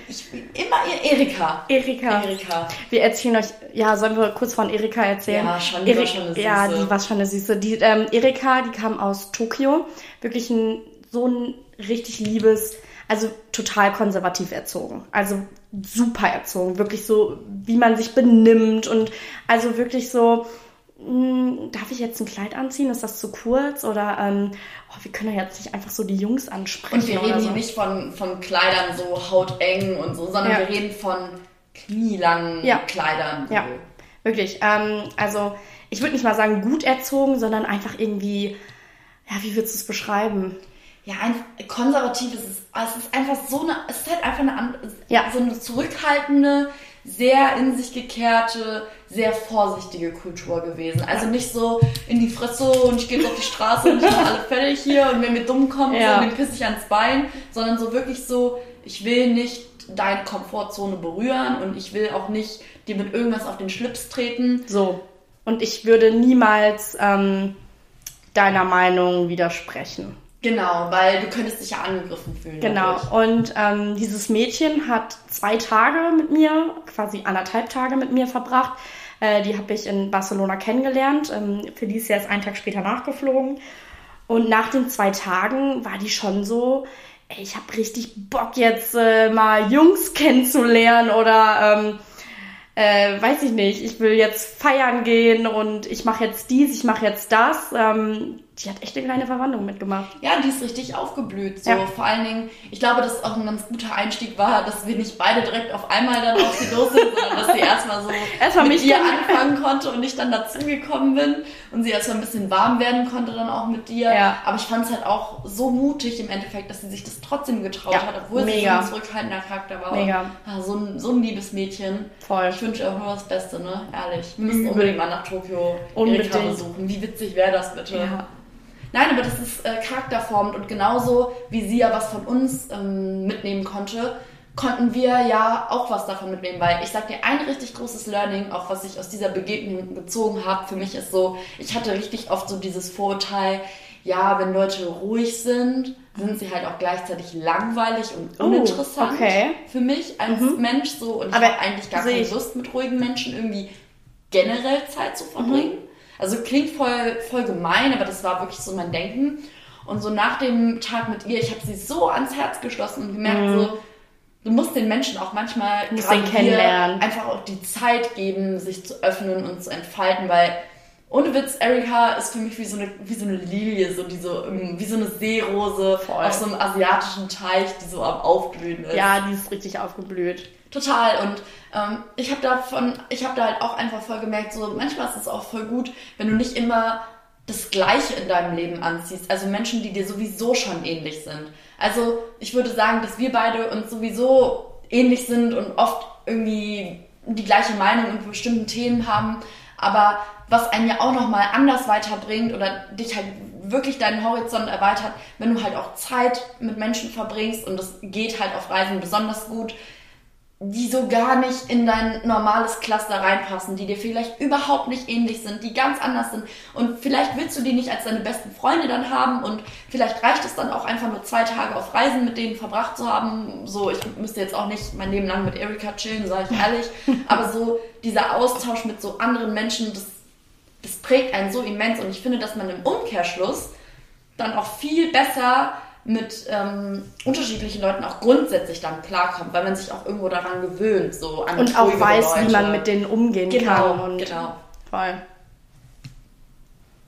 Ich bin immer ihr Erika. Erika. Erika. Wir erzählen euch, ja, sollen wir kurz von Erika erzählen? Ja, schon, die Eri war schon eine Süße. Ja, die war schon eine Süße. Die, ähm, Erika, die kam aus Tokio. Wirklich ein, so ein richtig liebes, also total konservativ erzogen. Also super erzogen. Wirklich so, wie man sich benimmt und also wirklich so, darf ich jetzt ein Kleid anziehen? Ist das zu kurz? Oder ähm, oh, wir können ja jetzt nicht einfach so die Jungs ansprechen. Und wir reden so. hier nicht von, von Kleidern so hauteng und so, sondern ja. wir reden von knielangen ja. Kleidern. So. Ja, wirklich. Ähm, also ich würde nicht mal sagen gut erzogen, sondern einfach irgendwie, ja, wie würdest du es beschreiben? Ja, ein konservativ ist es, es ist einfach so eine, es ist halt einfach eine, ja. so eine zurückhaltende, sehr in sich gekehrte, sehr vorsichtige Kultur gewesen. Also nicht so in die Fresse und ich gehe jetzt auf die Straße und ich mache alle fertig hier und wenn mir dumm kommt, ja. so, den pisse ich ans Bein, sondern so wirklich so, ich will nicht deine Komfortzone berühren und ich will auch nicht dir mit irgendwas auf den Schlips treten. So. Und ich würde niemals ähm, deiner Meinung widersprechen. Genau, weil du könntest dich ja angegriffen fühlen. Genau. Und ähm, dieses Mädchen hat zwei Tage mit mir, quasi anderthalb Tage mit mir verbracht. Äh, die habe ich in Barcelona kennengelernt. Ähm, Felicia ist einen Tag später nachgeflogen. Und nach den zwei Tagen war die schon so, ey, ich habe richtig Bock jetzt äh, mal Jungs kennenzulernen oder ähm, äh, weiß ich nicht, ich will jetzt feiern gehen und ich mache jetzt dies, ich mache jetzt das. Ähm, die hat echt eine kleine Verwandlung mitgemacht. Ja, die ist richtig aufgeblüht. So. Ja. Vor allen Dingen, ich glaube, dass auch ein ganz guter Einstieg war, dass wir nicht beide direkt auf einmal dann auf sie los sind, sondern dass sie erstmal so erstmal mit ihr anfangen konnte und ich dann dazugekommen bin und sie erstmal ein bisschen warm werden konnte dann auch mit dir. Ja. Aber ich fand es halt auch so mutig im Endeffekt, dass sie sich das trotzdem getraut ja, hat, obwohl mega. sie so ein zurückhaltender Charakter war. Mega. So, ein, so ein liebes Mädchen. Voll. Ich wünsche auch nur das Beste, ne? Ehrlich. Wir müssen unbedingt mal nach Tokio. Erika besuchen. Wie witzig wäre das bitte? Ja. Nein, aber das ist äh, charakterformend und genauso wie sie ja was von uns ähm, mitnehmen konnte, konnten wir ja auch was davon mitnehmen, weil ich sag dir, ein richtig großes Learning, auch was ich aus dieser Begegnung gezogen habe, für mich ist so, ich hatte richtig oft so dieses Vorurteil, ja, wenn Leute ruhig sind, sind sie halt auch gleichzeitig langweilig und oh, uninteressant oh, okay. für mich als mhm. Mensch so und ich habe eigentlich gar keine Lust mit ruhigen Menschen irgendwie generell Zeit zu verbringen. Mhm. Also klingt voll, voll gemein, aber das war wirklich so mein Denken. Und so nach dem Tag mit ihr, ich habe sie so ans Herz geschlossen und gemerkt, mhm. so, du musst den Menschen auch manchmal kennenlernen. einfach auch die Zeit geben, sich zu öffnen und zu entfalten, weil ohne Witz, Erika ist für mich wie so eine, wie so eine Lilie, so die so, wie so eine Seerose Voll. auf so einem asiatischen Teich, die so am Aufblühen ist. Ja, die ist richtig aufgeblüht. Total. Und ähm, ich habe davon, ich habe da halt auch einfach voll gemerkt, so manchmal ist es auch voll gut, wenn du nicht immer das Gleiche in deinem Leben anziehst. Also Menschen, die dir sowieso schon ähnlich sind. Also ich würde sagen, dass wir beide uns sowieso ähnlich sind und oft irgendwie die gleiche Meinung in bestimmten Themen haben. Aber was einen ja auch nochmal anders weiterbringt oder dich halt wirklich deinen Horizont erweitert, wenn du halt auch Zeit mit Menschen verbringst und das geht halt auf Reisen besonders gut, die so gar nicht in dein normales Cluster reinpassen, die dir vielleicht überhaupt nicht ähnlich sind, die ganz anders sind. Und vielleicht willst du die nicht als deine besten Freunde dann haben und vielleicht reicht es dann auch einfach nur zwei Tage auf Reisen mit denen verbracht zu haben. So, ich müsste jetzt auch nicht mein Leben lang mit Erika chillen, sage ich ehrlich. [laughs] Aber so dieser Austausch mit so anderen Menschen, das, das prägt einen so immens. Und ich finde, dass man im Umkehrschluss dann auch viel besser mit ähm, unterschiedlichen Leuten auch grundsätzlich dann klarkommt, weil man sich auch irgendwo daran gewöhnt, so an Und auch weiß, Leute. wie man mit denen umgehen genau, kann. Und genau. Voll.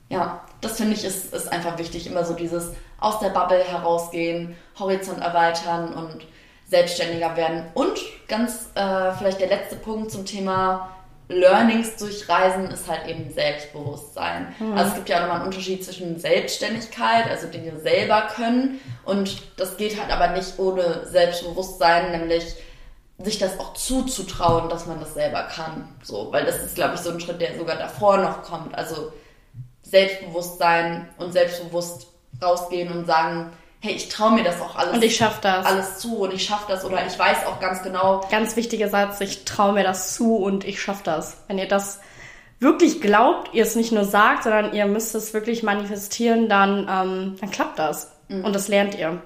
Ja, das finde ich ist, ist einfach wichtig, immer so dieses aus der Bubble herausgehen, Horizont erweitern und selbstständiger werden. Und ganz äh, vielleicht der letzte Punkt zum Thema Learnings durch Reisen ist halt eben Selbstbewusstsein. Mhm. Also es gibt ja nochmal einen Unterschied zwischen Selbstständigkeit, also Dinge selber können, und das geht halt aber nicht ohne Selbstbewusstsein, nämlich sich das auch zuzutrauen, dass man das selber kann. So, weil das ist, glaube ich, so ein Schritt, der sogar davor noch kommt. Also Selbstbewusstsein und selbstbewusst rausgehen und sagen, hey, ich traue mir das auch alles. Und ich schaffe das. Alles zu und ich schaffe das oder ich weiß auch ganz genau. Ganz wichtiger Satz, ich traue mir das zu und ich schaffe das. Wenn ihr das wirklich glaubt, ihr es nicht nur sagt, sondern ihr müsst es wirklich manifestieren, dann, ähm, dann klappt das. Mhm. Und das lernt ihr.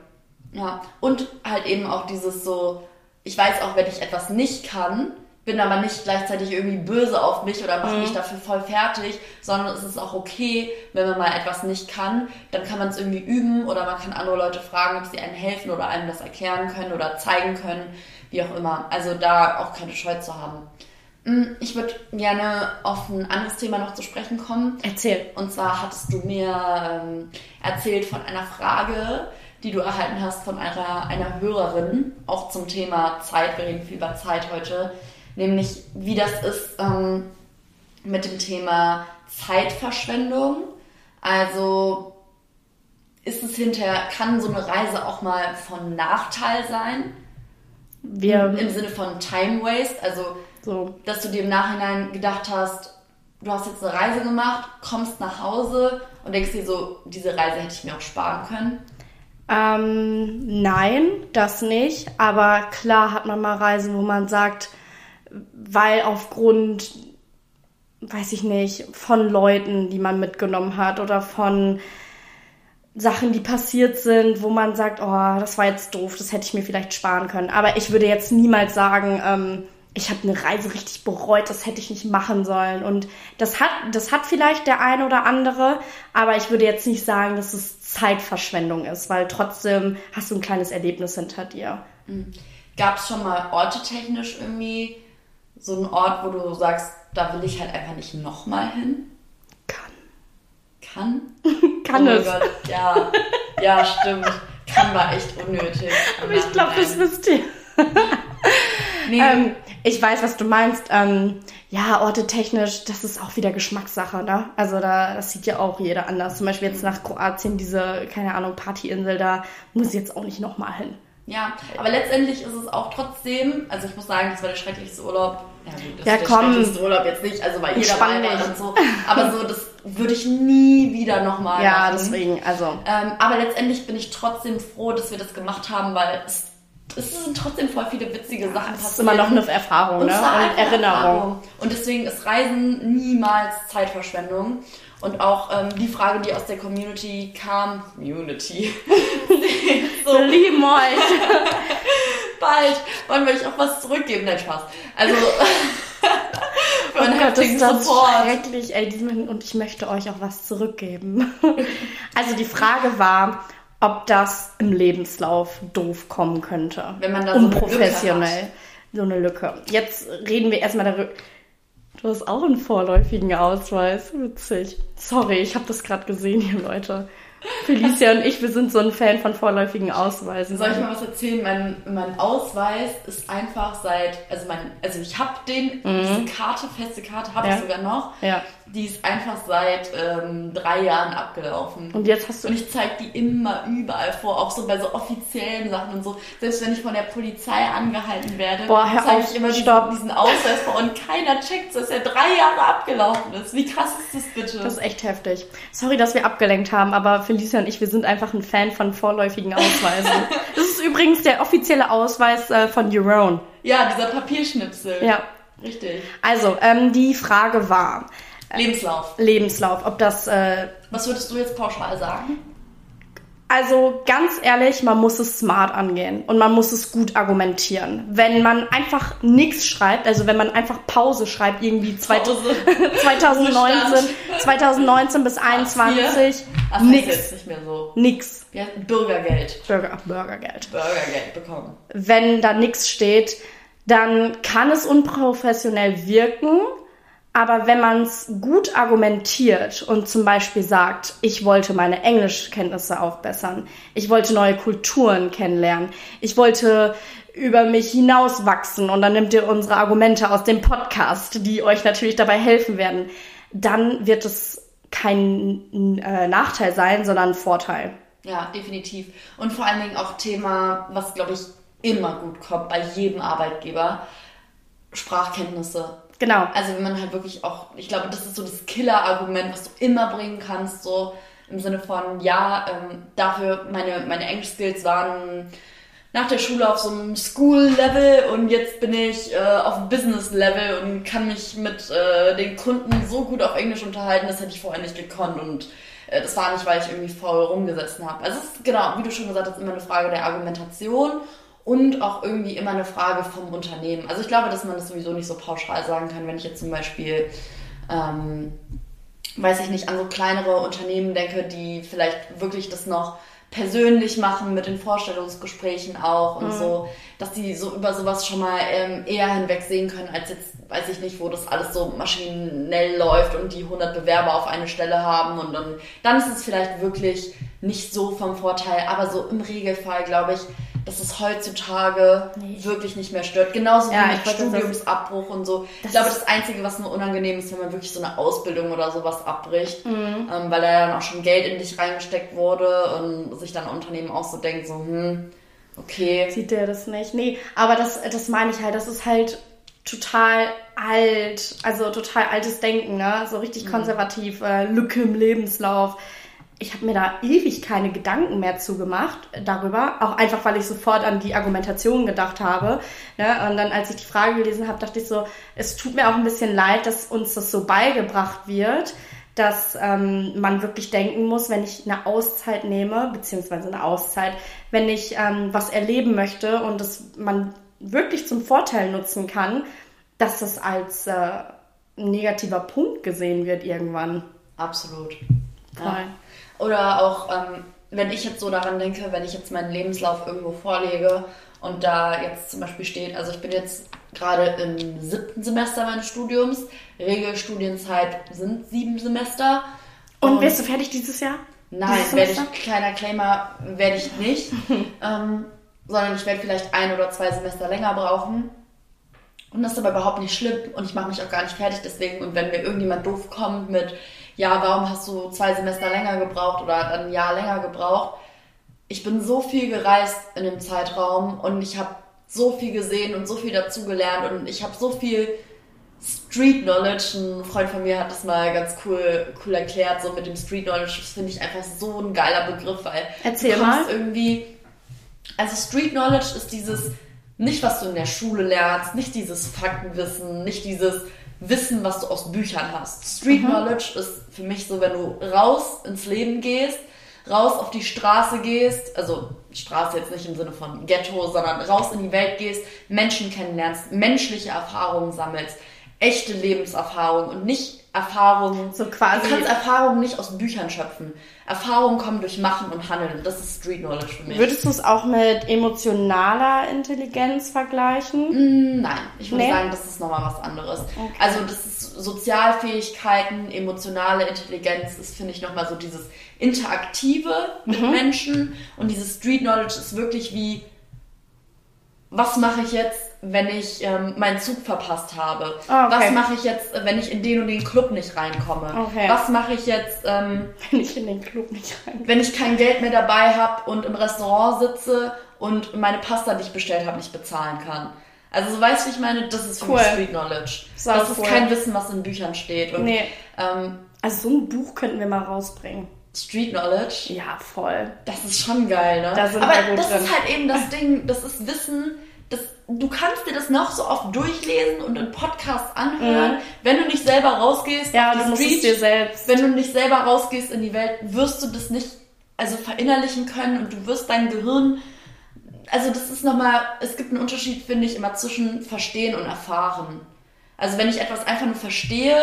Ja, und halt eben auch dieses so, ich weiß auch, wenn ich etwas nicht kann, bin aber nicht gleichzeitig irgendwie böse auf mich oder mache mhm. mich dafür voll fertig, sondern es ist auch okay, wenn man mal etwas nicht kann, dann kann man es irgendwie üben oder man kann andere Leute fragen, ob sie einem helfen oder einem das erklären können oder zeigen können, wie auch immer. Also da auch keine Scheu zu haben. Mm, ich würde gerne auf ein anderes Thema noch zu sprechen kommen. Erzähl. Und zwar hattest du mir ähm, erzählt von einer Frage, die du erhalten hast von einer, einer Hörerin, auch zum Thema Zeit. Wir reden viel über Zeit heute nämlich wie das ist ähm, mit dem Thema Zeitverschwendung. Also ist es hinterher, kann so eine Reise auch mal von Nachteil sein? Wir, Im Sinne von Time Waste, also so. dass du dir im Nachhinein gedacht hast, du hast jetzt eine Reise gemacht, kommst nach Hause und denkst dir so, diese Reise hätte ich mir auch sparen können? Ähm, nein, das nicht. Aber klar hat man mal Reisen, wo man sagt, weil aufgrund, weiß ich nicht, von Leuten, die man mitgenommen hat oder von Sachen, die passiert sind, wo man sagt, oh, das war jetzt doof, das hätte ich mir vielleicht sparen können. Aber ich würde jetzt niemals sagen, ähm, ich habe eine Reise richtig bereut, das hätte ich nicht machen sollen. Und das hat, das hat vielleicht der eine oder andere, aber ich würde jetzt nicht sagen, dass es Zeitverschwendung ist, weil trotzdem hast du ein kleines Erlebnis hinter dir. Mhm. Gab es schon mal ortetechnisch irgendwie so ein Ort, wo du sagst, da will ich halt einfach nicht nochmal hin? Kann. Kann? [laughs] Kann oh es. Gott, ja. Ja, stimmt. Kann war echt unnötig. Aber ich glaube, das wisst ihr. nee. ähm, ich weiß, was du meinst. Ähm, ja, Orte technisch, das ist auch wieder Geschmackssache, ne? Also da, das sieht ja auch jeder anders. Zum Beispiel jetzt nach Kroatien, diese, keine Ahnung, Partyinsel, da muss ich jetzt auch nicht nochmal hin. Ja, aber letztendlich ist es auch trotzdem, also ich muss sagen, das war der schrecklichste Urlaub. Ja, gut, das ja, ist der komm. schrecklichste Urlaub jetzt nicht, also weil jeder war und so. Aber so, das würde ich nie wieder nochmal ja, machen. Ja, deswegen, also. Ähm, aber letztendlich bin ich trotzdem froh, dass wir das gemacht haben, weil es, es sind trotzdem voll viele witzige ja, Sachen passiert. Es ist immer noch eine Erfahrung, und ne? Und Erinnerung. Erfahrung. Und deswegen ist Reisen niemals Zeitverschwendung. Und auch ähm, die Frage, die aus der Community kam, Community. [laughs] so. Lieben euch. [laughs] Bald wollen wir euch auch was zurückgeben. Nein, Spaß. Also, [laughs] einen oh heftigen das Support. Schrecklich, ey, und ich möchte euch auch was zurückgeben. also die Frage war, ob das im Lebenslauf doof kommen könnte. Wenn man da so unprofessionell. So eine Lücke. Jetzt reden wir erstmal darüber. Du hast auch einen vorläufigen Ausweis. Witzig. Sorry, ich habe das gerade gesehen hier, Leute. Felicia und ich, wir sind so ein Fan von vorläufigen Ausweisen. Soll ich mal was erzählen? Mein, mein Ausweis ist einfach seit, also mein, also ich habe den, mhm. diese Karte, feste Karte habe ja. ich sogar noch. Ja. Die ist einfach seit ähm, drei Jahren abgelaufen. Und jetzt hast du. Und ich zeige die immer überall vor, auch so bei so offiziellen Sachen und so. Selbst wenn ich von der Polizei angehalten werde, zeige ich immer diesen, diesen, Ausweis vor und keiner checkt, dass er drei Jahre abgelaufen ist. Wie krass ist das bitte? Das ist echt heftig. Sorry, dass wir abgelenkt haben, aber Felicia und ich, wir sind einfach ein Fan von vorläufigen Ausweisen. [laughs] das ist übrigens der offizielle Ausweis äh, von Euron. Ja, dieser Papierschnipsel. Ja. Richtig. Also, ähm, die Frage war. Lebenslauf. Lebenslauf, ob das. Äh, Was würdest du jetzt pauschal sagen? Also ganz ehrlich, man muss es smart angehen und man muss es gut argumentieren. Wenn man einfach nichts schreibt, also wenn man einfach Pause schreibt, irgendwie Pause. [laughs] 2019, 2019 bis 21, nix. Jetzt nicht mehr so. Nix. Ja, Bürgergeld. Bürger, Bürgergeld. Bürgergeld bekommen. Wenn da nichts steht, dann kann es unprofessionell wirken aber wenn man es gut argumentiert und zum Beispiel sagt, ich wollte meine Englischkenntnisse aufbessern, ich wollte neue Kulturen kennenlernen, ich wollte über mich hinauswachsen und dann nimmt ihr unsere Argumente aus dem Podcast, die euch natürlich dabei helfen werden, dann wird es kein äh, Nachteil sein, sondern ein Vorteil. Ja, definitiv. Und vor allen Dingen auch Thema, was glaube ich immer gut kommt bei jedem Arbeitgeber, Sprachkenntnisse. Genau. Also wenn man halt wirklich auch, ich glaube, das ist so das Killer-Argument, was du immer bringen kannst, so im Sinne von, ja, ähm, dafür, meine, meine Englisch-Skills waren nach der Schule auf so einem School-Level und jetzt bin ich äh, auf Business-Level und kann mich mit äh, den Kunden so gut auf Englisch unterhalten, das hätte ich vorher nicht gekonnt und äh, das war nicht, weil ich irgendwie faul rumgesessen habe. Also es ist genau, wie du schon gesagt hast, immer eine Frage der Argumentation und auch irgendwie immer eine Frage vom Unternehmen. Also ich glaube, dass man das sowieso nicht so pauschal sagen kann, wenn ich jetzt zum Beispiel, ähm, weiß ich nicht, an so kleinere Unternehmen denke, die vielleicht wirklich das noch persönlich machen mit den Vorstellungsgesprächen auch und mhm. so, dass die so über sowas schon mal ähm, eher hinwegsehen können, als jetzt, weiß ich nicht, wo das alles so maschinell läuft und die 100 Bewerber auf eine Stelle haben und dann, dann ist es vielleicht wirklich nicht so vom Vorteil, aber so im Regelfall, glaube ich, dass es heutzutage nee. wirklich nicht mehr stört. Genauso ja, wie mit Studiumsabbruch und so. Ich glaube, das Einzige, was nur unangenehm ist, wenn man wirklich so eine Ausbildung oder sowas abbricht, mhm. ähm, weil da dann auch schon Geld in dich reingesteckt wurde und sich dann Unternehmen auch so denkt, so, hm, okay. Sieht der das nicht? Nee, aber das, das meine ich halt, das ist halt total alt, also total altes Denken, ne? So richtig mhm. konservativ, äh, Lücke im Lebenslauf ich habe mir da ewig keine Gedanken mehr zugemacht darüber, auch einfach, weil ich sofort an die Argumentation gedacht habe. Ne? Und dann, als ich die Frage gelesen habe, dachte ich so, es tut mir auch ein bisschen leid, dass uns das so beigebracht wird, dass ähm, man wirklich denken muss, wenn ich eine Auszeit nehme, beziehungsweise eine Auszeit, wenn ich ähm, was erleben möchte und das man wirklich zum Vorteil nutzen kann, dass das als äh, negativer Punkt gesehen wird irgendwann. Absolut. Voll. Ja. Oder auch, ähm, wenn ich jetzt so daran denke, wenn ich jetzt meinen Lebenslauf irgendwo vorlege und da jetzt zum Beispiel steht, also ich bin jetzt gerade im siebten Semester meines Studiums, Regelstudienzeit sind sieben Semester. Und, und wirst du fertig dieses Jahr? Nein, werde ich, kleiner Claimer, werde ich nicht. [laughs] ähm, sondern ich werde vielleicht ein oder zwei Semester länger brauchen. Und das ist aber überhaupt nicht schlimm und ich mache mich auch gar nicht fertig deswegen. Und wenn mir irgendjemand doof kommt mit, ja, warum hast du zwei Semester länger gebraucht oder dann ein Jahr länger gebraucht? Ich bin so viel gereist in dem Zeitraum und ich habe so viel gesehen und so viel dazugelernt und ich habe so viel Street Knowledge. Ein Freund von mir hat das mal ganz cool, cool erklärt, so mit dem Street Knowledge. Das finde ich einfach so ein geiler Begriff, weil Erzähl du mal. irgendwie. Also Street Knowledge ist dieses nicht, was du in der Schule lernst, nicht dieses Faktenwissen, nicht dieses Wissen, was du aus Büchern hast. Street mhm. Knowledge ist für mich so, wenn du raus ins Leben gehst, raus auf die Straße gehst, also Straße jetzt nicht im Sinne von Ghetto, sondern raus in die Welt gehst, Menschen kennenlernst, menschliche Erfahrungen sammelst, echte Lebenserfahrung und nicht Erfahrungen. So quasi. Du kannst Erfahrungen nicht aus Büchern schöpfen. Erfahrungen kommen durch Machen und Handeln. Das ist Street Knowledge für mich. Würdest du es auch mit emotionaler Intelligenz vergleichen? Mm, nein, ich würde nee. sagen, das ist nochmal was anderes. Okay. Also das ist Sozialfähigkeiten, emotionale Intelligenz ist, finde ich, nochmal so dieses Interaktive mit mhm. Menschen. Und dieses Street Knowledge ist wirklich wie, was mache ich jetzt, wenn ich ähm, meinen Zug verpasst habe? Oh, okay. Was mache ich jetzt, wenn ich in den und den Club nicht reinkomme? Okay. Was mache ich jetzt, ähm, wenn ich in den Club nicht reinkomme? Wenn ich kein Geld mehr dabei habe und im Restaurant sitze und meine Pasta, die ich bestellt habe, nicht bezahlen kann. Also so weißt du, ich meine, das ist cool. Street Knowledge. Das, das cool. ist kein Wissen, was in Büchern steht. Und, nee. Ähm, also so ein Buch könnten wir mal rausbringen. Street Knowledge. Ja, voll. Das ist schon geil, ne? Da sind Aber wir gut das drin. ist halt eben das Ding, das ist Wissen, du kannst dir das noch so oft durchlesen und in Podcasts anhören, wenn du nicht selber rausgehst Mhm. Ja, du musst Street, dir selbst. wenn du nicht selber rausgehst in die Welt, wirst du das nicht also verinnerlichen können und du wirst dein Gehirn also das ist nochmal, es gibt einen Unterschied, finde ich, immer zwischen verstehen und erfahren. Also wenn ich etwas einfach nur verstehe,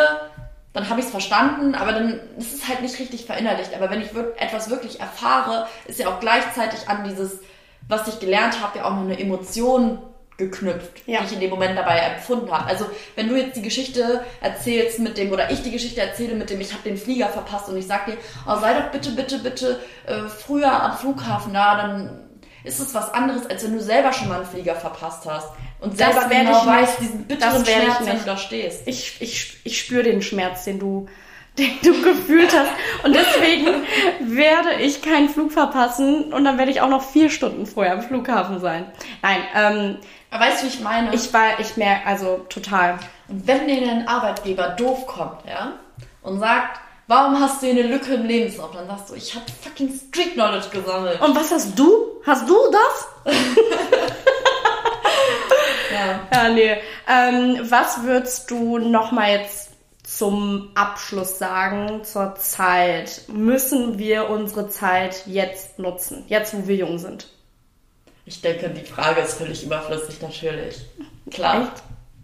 dann habe ich es verstanden, aber dann ist es halt nicht richtig verinnerlicht. Aber wenn ich etwas wirklich erfahre, ist ja auch gleichzeitig an dieses, was ich gelernt habe, ja auch noch eine Emotion geknüpft, Ja. die ich in dem Moment dabei empfunden habe. Also wenn du jetzt die Geschichte erzählst mit dem, oder ich die Geschichte erzähle mit dem, ich habe den Flieger verpasst und ich sag dir, oh, sei doch bitte, bitte, bitte äh, früher am Flughafen da, dann ist es was anderes, als wenn du selber schon mal einen Flieger verpasst hast und selber genau ich weißt, diesen bitteren Schmerz, wenn nicht. du da stehst. Ich, ich, ich spüre den Schmerz, den du, den du gefühlt hast. Und deswegen werde ich keinen Flug verpassen und dann werde ich auch noch vier Stunden vorher am Flughafen sein. Nein, ähm, Aber weißt du, wie ich meine? ich war, ich merke, also total. Und wenn dir dein Arbeitgeber doof kommt, ja, und sagt, warum hast du hier eine Lücke im Lebenslauf? Dann sagst du, ich habe fucking Street Knowledge gesammelt. Und was hast du? Hast du das? [laughs] Ja. Ja, nee. Ähm, was würdest du nochmal jetzt zum Abschluss sagen zur Zeit? Müssen wir unsere Zeit jetzt nutzen? Jetzt, wo wir jung sind? Ich denke, die Frage ist völlig überflüssig, natürlich. Klar. Echt?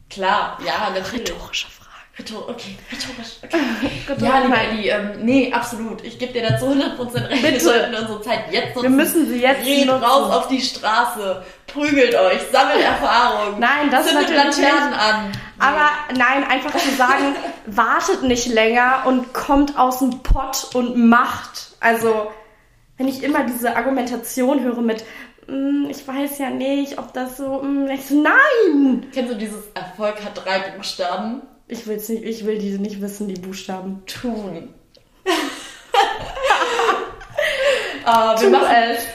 Klar, ja, natürlich. Rhetorische Frage. Rhetor okay, rhetorisch. Okay. [laughs] ja, lieber Elli, ähm, nee, absolut. Ich gebe dir dazu 100% recht. Bitte. Wir sollten unsere Zeit jetzt nutzen. Wir müssen sie jetzt Geht nutzen. raus auf die Straße, prügelt euch, sammelt Erfahrung. Nein, das zündet natürlich Laternen nicht. an. Aber nein, einfach zu sagen, [laughs] wartet nicht länger und kommt aus dem Pott und macht. Also, wenn ich immer diese Argumentation höre mit, "Mm, ich weiß ja nicht, ob das so, mm", ich so, nein! Kennst du dieses Erfolg hat drei Buchstaben? Ich will's nicht, ich will diese nicht wissen, die Buchstaben. Tun. [laughs] Ah, wir, machen,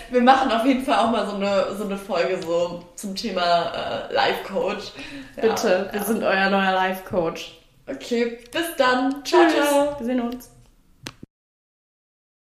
wir machen auf jeden Fall auch mal so eine, so eine Folge so zum Thema äh, Life Coach. Ja, Bitte, wir ja. sind euer neuer Life Coach. Okay, bis dann. Ciao, Tschüss. ciao. Wir sehen uns.